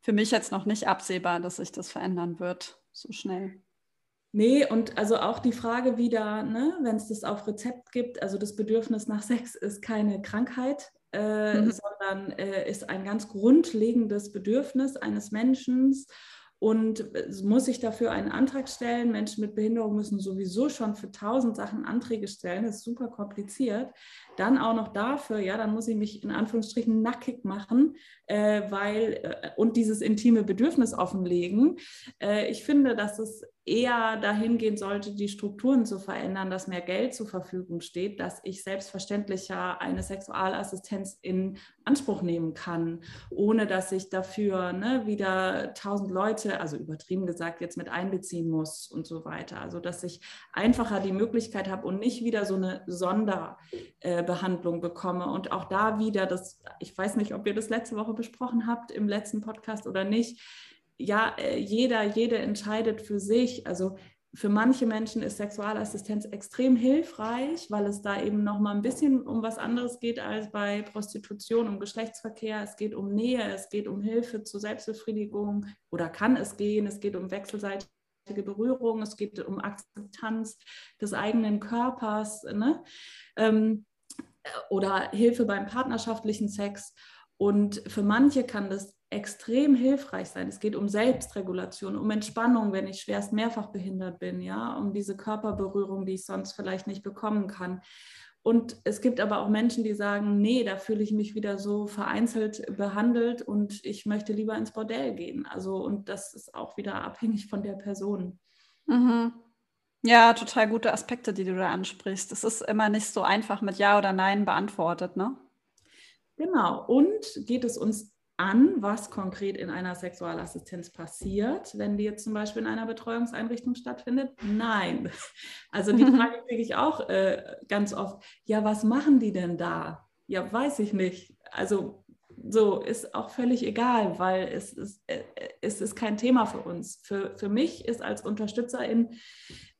für mich jetzt noch nicht absehbar, dass sich das verändern wird so schnell. Nee, und also auch die Frage wieder, ne, wenn es das auf Rezept gibt, also das Bedürfnis nach Sex ist keine Krankheit, äh, mhm. sondern äh, ist ein ganz grundlegendes Bedürfnis eines Menschen und muss sich dafür einen Antrag stellen. Menschen mit Behinderung müssen sowieso schon für tausend Sachen Anträge stellen. Das ist super kompliziert. Dann auch noch dafür, ja, dann muss ich mich in Anführungsstrichen nackig machen, äh, weil äh, und dieses intime Bedürfnis offenlegen. Äh, ich finde, dass es eher dahin gehen sollte, die Strukturen zu verändern, dass mehr Geld zur Verfügung steht, dass ich selbstverständlicher eine Sexualassistenz in Anspruch nehmen kann, ohne dass ich dafür ne, wieder tausend Leute, also übertrieben gesagt, jetzt mit einbeziehen muss und so weiter. Also dass ich einfacher die Möglichkeit habe und nicht wieder so eine Sonderbehandlung bekomme. Und auch da wieder das, ich weiß nicht, ob ihr das letzte Woche besprochen habt im letzten Podcast oder nicht, ja, äh, jeder, jede entscheidet für sich. Also für manche Menschen ist Sexualassistenz extrem hilfreich, weil es da eben noch mal ein bisschen um was anderes geht als bei Prostitution, um Geschlechtsverkehr. Es geht um Nähe, es geht um Hilfe zur Selbstbefriedigung oder kann es gehen. Es geht um wechselseitige Berührung, es geht um Akzeptanz des eigenen Körpers ne? Ähm, oder Hilfe beim partnerschaftlichen Sex. Und für manche kann das extrem hilfreich sein. Es geht um Selbstregulation, um Entspannung, wenn ich schwerst mehrfach behindert bin, ja, um diese Körperberührung, die ich sonst vielleicht nicht bekommen kann. Und es gibt aber auch Menschen, die sagen, nee, da fühle ich mich wieder so vereinzelt behandelt und ich möchte lieber ins Bordell gehen. Also, und das ist auch wieder abhängig von der Person. Mhm. Ja, total gute Aspekte, die du da ansprichst. Es ist immer nicht so einfach mit Ja oder Nein beantwortet, ne? Genau. Und geht es uns an, was konkret in einer Sexualassistenz passiert, wenn die jetzt zum Beispiel in einer Betreuungseinrichtung stattfindet? Nein. Also die Frage kriege ich auch äh, ganz oft. Ja, was machen die denn da? Ja, weiß ich nicht. Also so ist auch völlig egal, weil es ist, äh, es ist kein Thema für uns. Für, für mich ist als Unterstützerin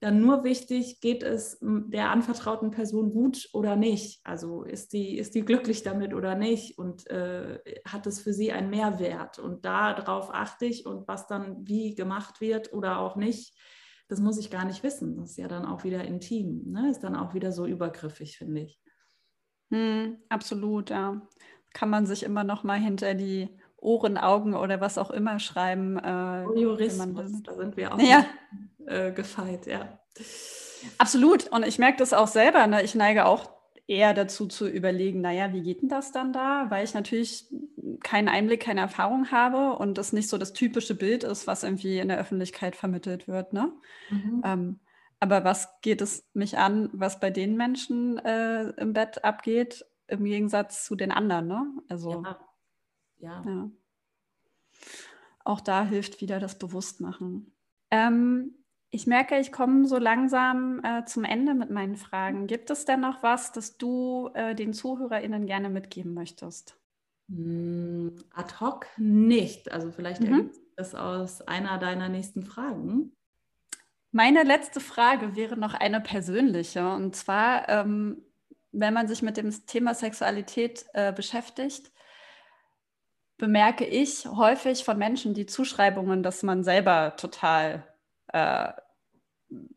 dann nur wichtig, geht es der anvertrauten Person gut oder nicht? Also ist die, ist die glücklich damit oder nicht? Und äh, hat es für sie einen Mehrwert? Und darauf achte ich und was dann wie gemacht wird oder auch nicht, das muss ich gar nicht wissen. Das ist ja dann auch wieder intim, ne? ist dann auch wieder so übergriffig, finde ich. Hm, absolut, ja. Kann man sich immer noch mal hinter die Ohren, Augen oder was auch immer schreiben. Äh, Jurismus, da sind wir auch. Ja äh, gefeit, ja. Absolut. Und ich merke das auch selber. Ne? Ich neige auch eher dazu zu überlegen, naja, wie geht denn das dann da? Weil ich natürlich keinen Einblick, keine Erfahrung habe und das nicht so das typische Bild ist, was irgendwie in der Öffentlichkeit vermittelt wird. Ne? Mhm. Ähm, aber was geht es mich an, was bei den Menschen äh, im Bett abgeht, im Gegensatz zu den anderen? Ne? Also, ja. ja. ja. auch da hilft wieder das Bewusstmachen. Ähm, ich merke, ich komme so langsam äh, zum Ende mit meinen Fragen. Gibt es denn noch was, das du äh, den ZuhörerInnen gerne mitgeben möchtest? Mm, ad hoc nicht. Also vielleicht mhm. ergibt das aus einer deiner nächsten Fragen. Meine letzte Frage wäre noch eine persönliche. Und zwar, ähm, wenn man sich mit dem Thema Sexualität äh, beschäftigt, bemerke ich häufig von Menschen die Zuschreibungen, dass man selber total äh,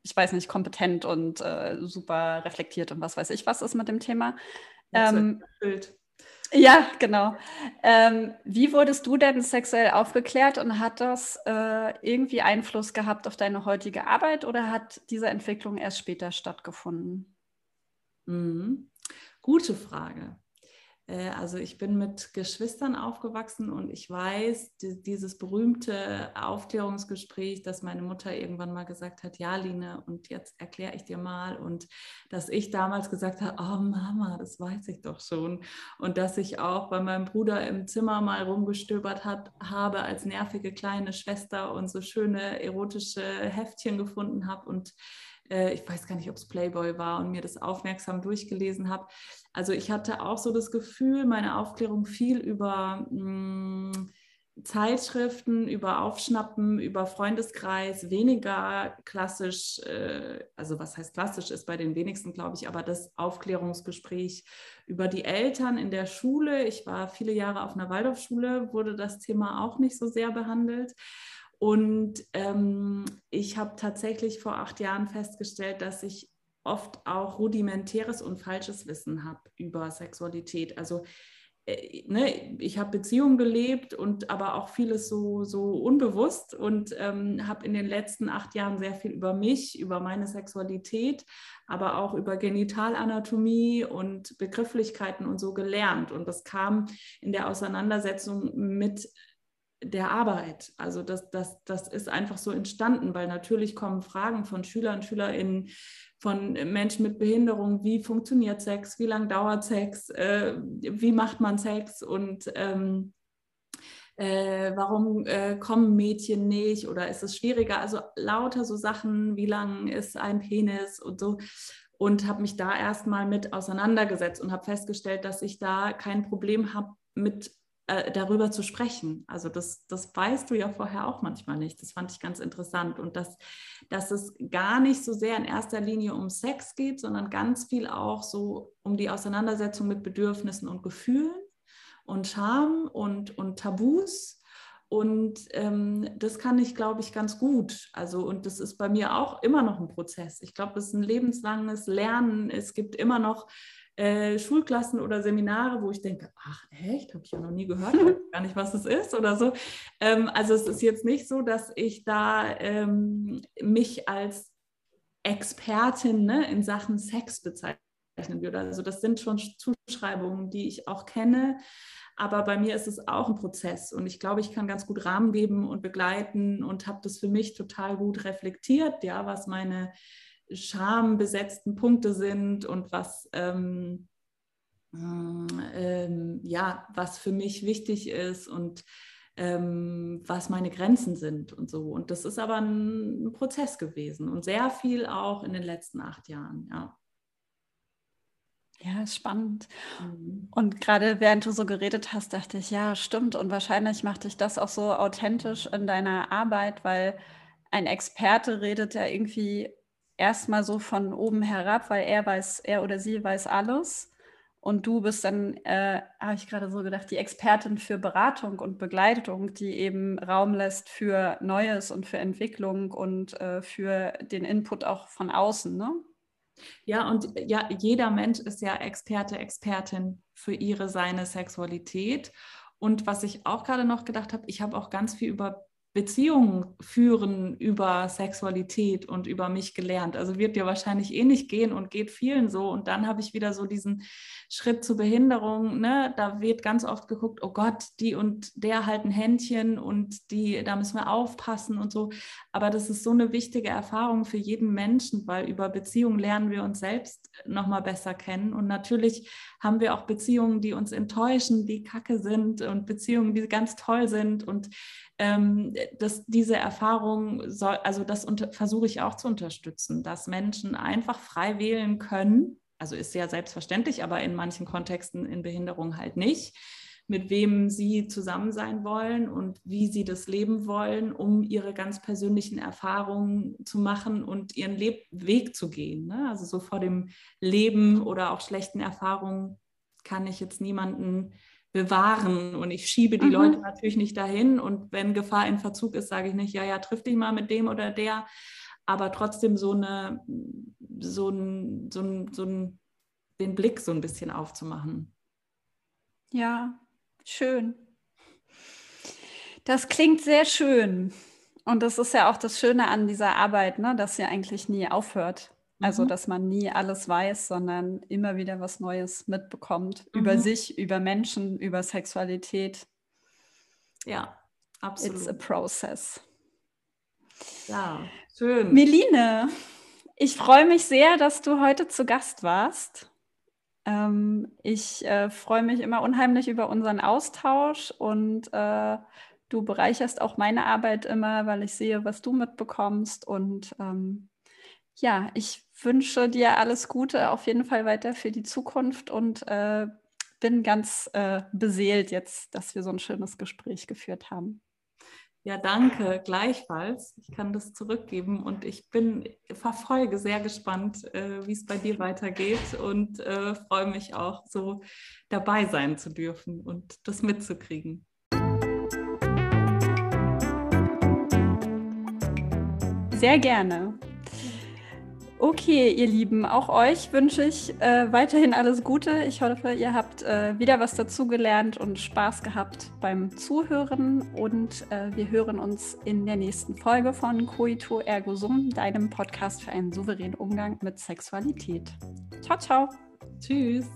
ich weiß nicht, kompetent und äh, super reflektiert und was weiß ich, was ist mit dem Thema. Ähm, ja, genau. Ähm, wie wurdest du denn sexuell aufgeklärt und hat das äh, irgendwie Einfluss gehabt auf deine heutige Arbeit oder hat diese Entwicklung erst später stattgefunden? Mhm. Gute Frage. Äh, also ich bin mit Geschwistern aufgewachsen und ich weiß, dieses berühmte Aufklärungsgespräch, dass meine Mutter irgendwann mal gesagt hat, ja, Line, und jetzt erkläre ich dir mal. Und dass ich damals gesagt habe, oh Mama, das weiß ich doch schon. Und dass ich auch bei meinem Bruder im Zimmer mal rumgestöbert hat, habe als nervige kleine Schwester und so schöne erotische Heftchen gefunden habe und äh, ich weiß gar nicht, ob es Playboy war und mir das aufmerksam durchgelesen habe. Also ich hatte auch so das Gefühl, meine Aufklärung viel über mh, mm, Zeitschriften, über Aufschnappen, über Freundeskreis, weniger klassisch, äh, also was heißt klassisch ist bei den wenigsten, glaube ich, aber das Aufklärungsgespräch über die Eltern in der Schule. Ich war viele Jahre auf einer Waldorfschule, wurde das Thema auch nicht so sehr behandelt. Und ähm, ich habe tatsächlich vor acht Jahren festgestellt, dass ich oft auch rudimentäres und falsches Wissen habe über Sexualität. Also äh, ne, ich habe Beziehungen gelebt und aber auch vieles so, so unbewusst und ähm, habe in den letzten acht Jahren sehr viel über mich, über meine Sexualität, aber auch über Genitalanatomie und Begrifflichkeiten und so gelernt. Und das kam in der Auseinandersetzung mit der Arbeit. Also das, das, das ist einfach so entstanden, weil natürlich kommen Fragen von Schülern und Schülerinnen, von Menschen mit Behinderung, wie funktioniert Sex, wie lange dauert Sex, äh, wie macht man Sex und ähm, äh, warum äh, kommen Mädchen nicht oder ist es schwieriger? Also lauter so Sachen, wie lang ist ein Penis und so. Und habe mich da erstmal mit auseinandergesetzt und habe festgestellt, dass ich da kein Problem habe mit äh, darüber zu sprechen. Also das, das weißt du ja vorher auch manchmal nicht. Das fand ich ganz interessant. Und dass, dass es gar nicht so sehr in erster Linie um Sex geht, sondern ganz viel auch so um die Auseinandersetzung mit Bedürfnissen und Gefühlen und Scham und, und Tabus. Und ähm, das kann ich, glaube ich, ganz gut. Also, und das ist bei mir auch immer noch ein Prozess. Ich glaube, es ist ein lebenslanges Lernen. Es gibt immer noch äh, Schulklassen oder Seminare, wo ich denke, ach echt, habe ich ja noch nie gehört, gar nicht, was es ist oder so. Ähm, also es ist jetzt nicht so, dass ich da ähm, mich als Expertin ne, in Sachen Sex bezeichnen würde. Also das sind schon Zuschreibungen, die ich auch kenne. Aber bei mir ist es auch ein Prozess und ich glaube, ich kann ganz gut Rahmen geben und begleiten und habe das für mich total gut reflektiert, ja, was meine schambesetzten Punkte sind und was, ähm, ähm, ja, was für mich wichtig ist und ähm, was meine Grenzen sind und so. Und das ist aber ein Prozess gewesen und sehr viel auch in den letzten acht Jahren, ja. Ja, spannend. Mhm. Und gerade während du so geredet hast, dachte ich, ja, stimmt. Und wahrscheinlich macht dich das auch so authentisch in deiner Arbeit, weil ein Experte redet ja irgendwie erstmal so von oben herab, weil er weiß, er oder sie weiß alles. Und du bist dann, äh, habe ich gerade so gedacht, die Expertin für Beratung und Begleitung, die eben Raum lässt für Neues und für Entwicklung und äh, für den Input auch von außen, ne? Ja, und ja, jeder Mensch ist ja Experte, Expertin für ihre, seine Sexualität. Und was ich auch gerade noch gedacht habe, ich habe auch ganz viel über Beziehungen führen über Sexualität und über mich gelernt. Also wird dir wahrscheinlich eh nicht gehen und geht vielen so. Und dann habe ich wieder so diesen Schritt zur Behinderung. Ne? Da wird ganz oft geguckt, oh Gott, die und der halten Händchen und die, da müssen wir aufpassen und so. Aber das ist so eine wichtige Erfahrung für jeden Menschen, weil über Beziehungen lernen wir uns selbst nochmal besser kennen. Und natürlich haben wir auch Beziehungen, die uns enttäuschen, die kacke sind und Beziehungen, die ganz toll sind. Und ähm, dass diese Erfahrung soll, also das versuche ich auch zu unterstützen, dass Menschen einfach frei wählen können. Also ist ja selbstverständlich, aber in manchen Kontexten in Behinderung halt nicht, mit wem sie zusammen sein wollen und wie sie das leben wollen, um ihre ganz persönlichen Erfahrungen zu machen und ihren Leb Weg zu gehen. Ne? Also so vor dem Leben oder auch schlechten Erfahrungen kann ich jetzt niemanden bewahren und ich schiebe die mhm. Leute natürlich nicht dahin und wenn Gefahr in Verzug ist, sage ich nicht, ja, ja, triff dich mal mit dem oder der, aber trotzdem so eine, so ein, so ein, so ein, den Blick so ein bisschen aufzumachen. Ja, schön. Das klingt sehr schön. Und das ist ja auch das Schöne an dieser Arbeit, ne? dass sie eigentlich nie aufhört. Also, mhm. dass man nie alles weiß, sondern immer wieder was Neues mitbekommt mhm. über sich, über Menschen, über Sexualität. Ja, absolut. It's a process. Ja, schön. Meline, ich freue mich sehr, dass du heute zu Gast warst. Ähm, ich äh, freue mich immer unheimlich über unseren Austausch und äh, du bereicherst auch meine Arbeit immer, weil ich sehe, was du mitbekommst und ähm, ja, ich wünsche dir alles Gute auf jeden Fall weiter für die Zukunft und äh, bin ganz äh, beseelt jetzt, dass wir so ein schönes Gespräch geführt haben. Ja, danke, gleichfalls. Ich kann das zurückgeben und ich bin, verfolge sehr gespannt, äh, wie es bei dir weitergeht und äh, freue mich auch, so dabei sein zu dürfen und das mitzukriegen. Sehr gerne. Okay, ihr Lieben, auch euch wünsche ich äh, weiterhin alles Gute. Ich hoffe, ihr habt äh, wieder was dazugelernt und Spaß gehabt beim Zuhören. Und äh, wir hören uns in der nächsten Folge von Coito Ergo Sum, deinem Podcast für einen souveränen Umgang mit Sexualität. Ciao, ciao. Tschüss.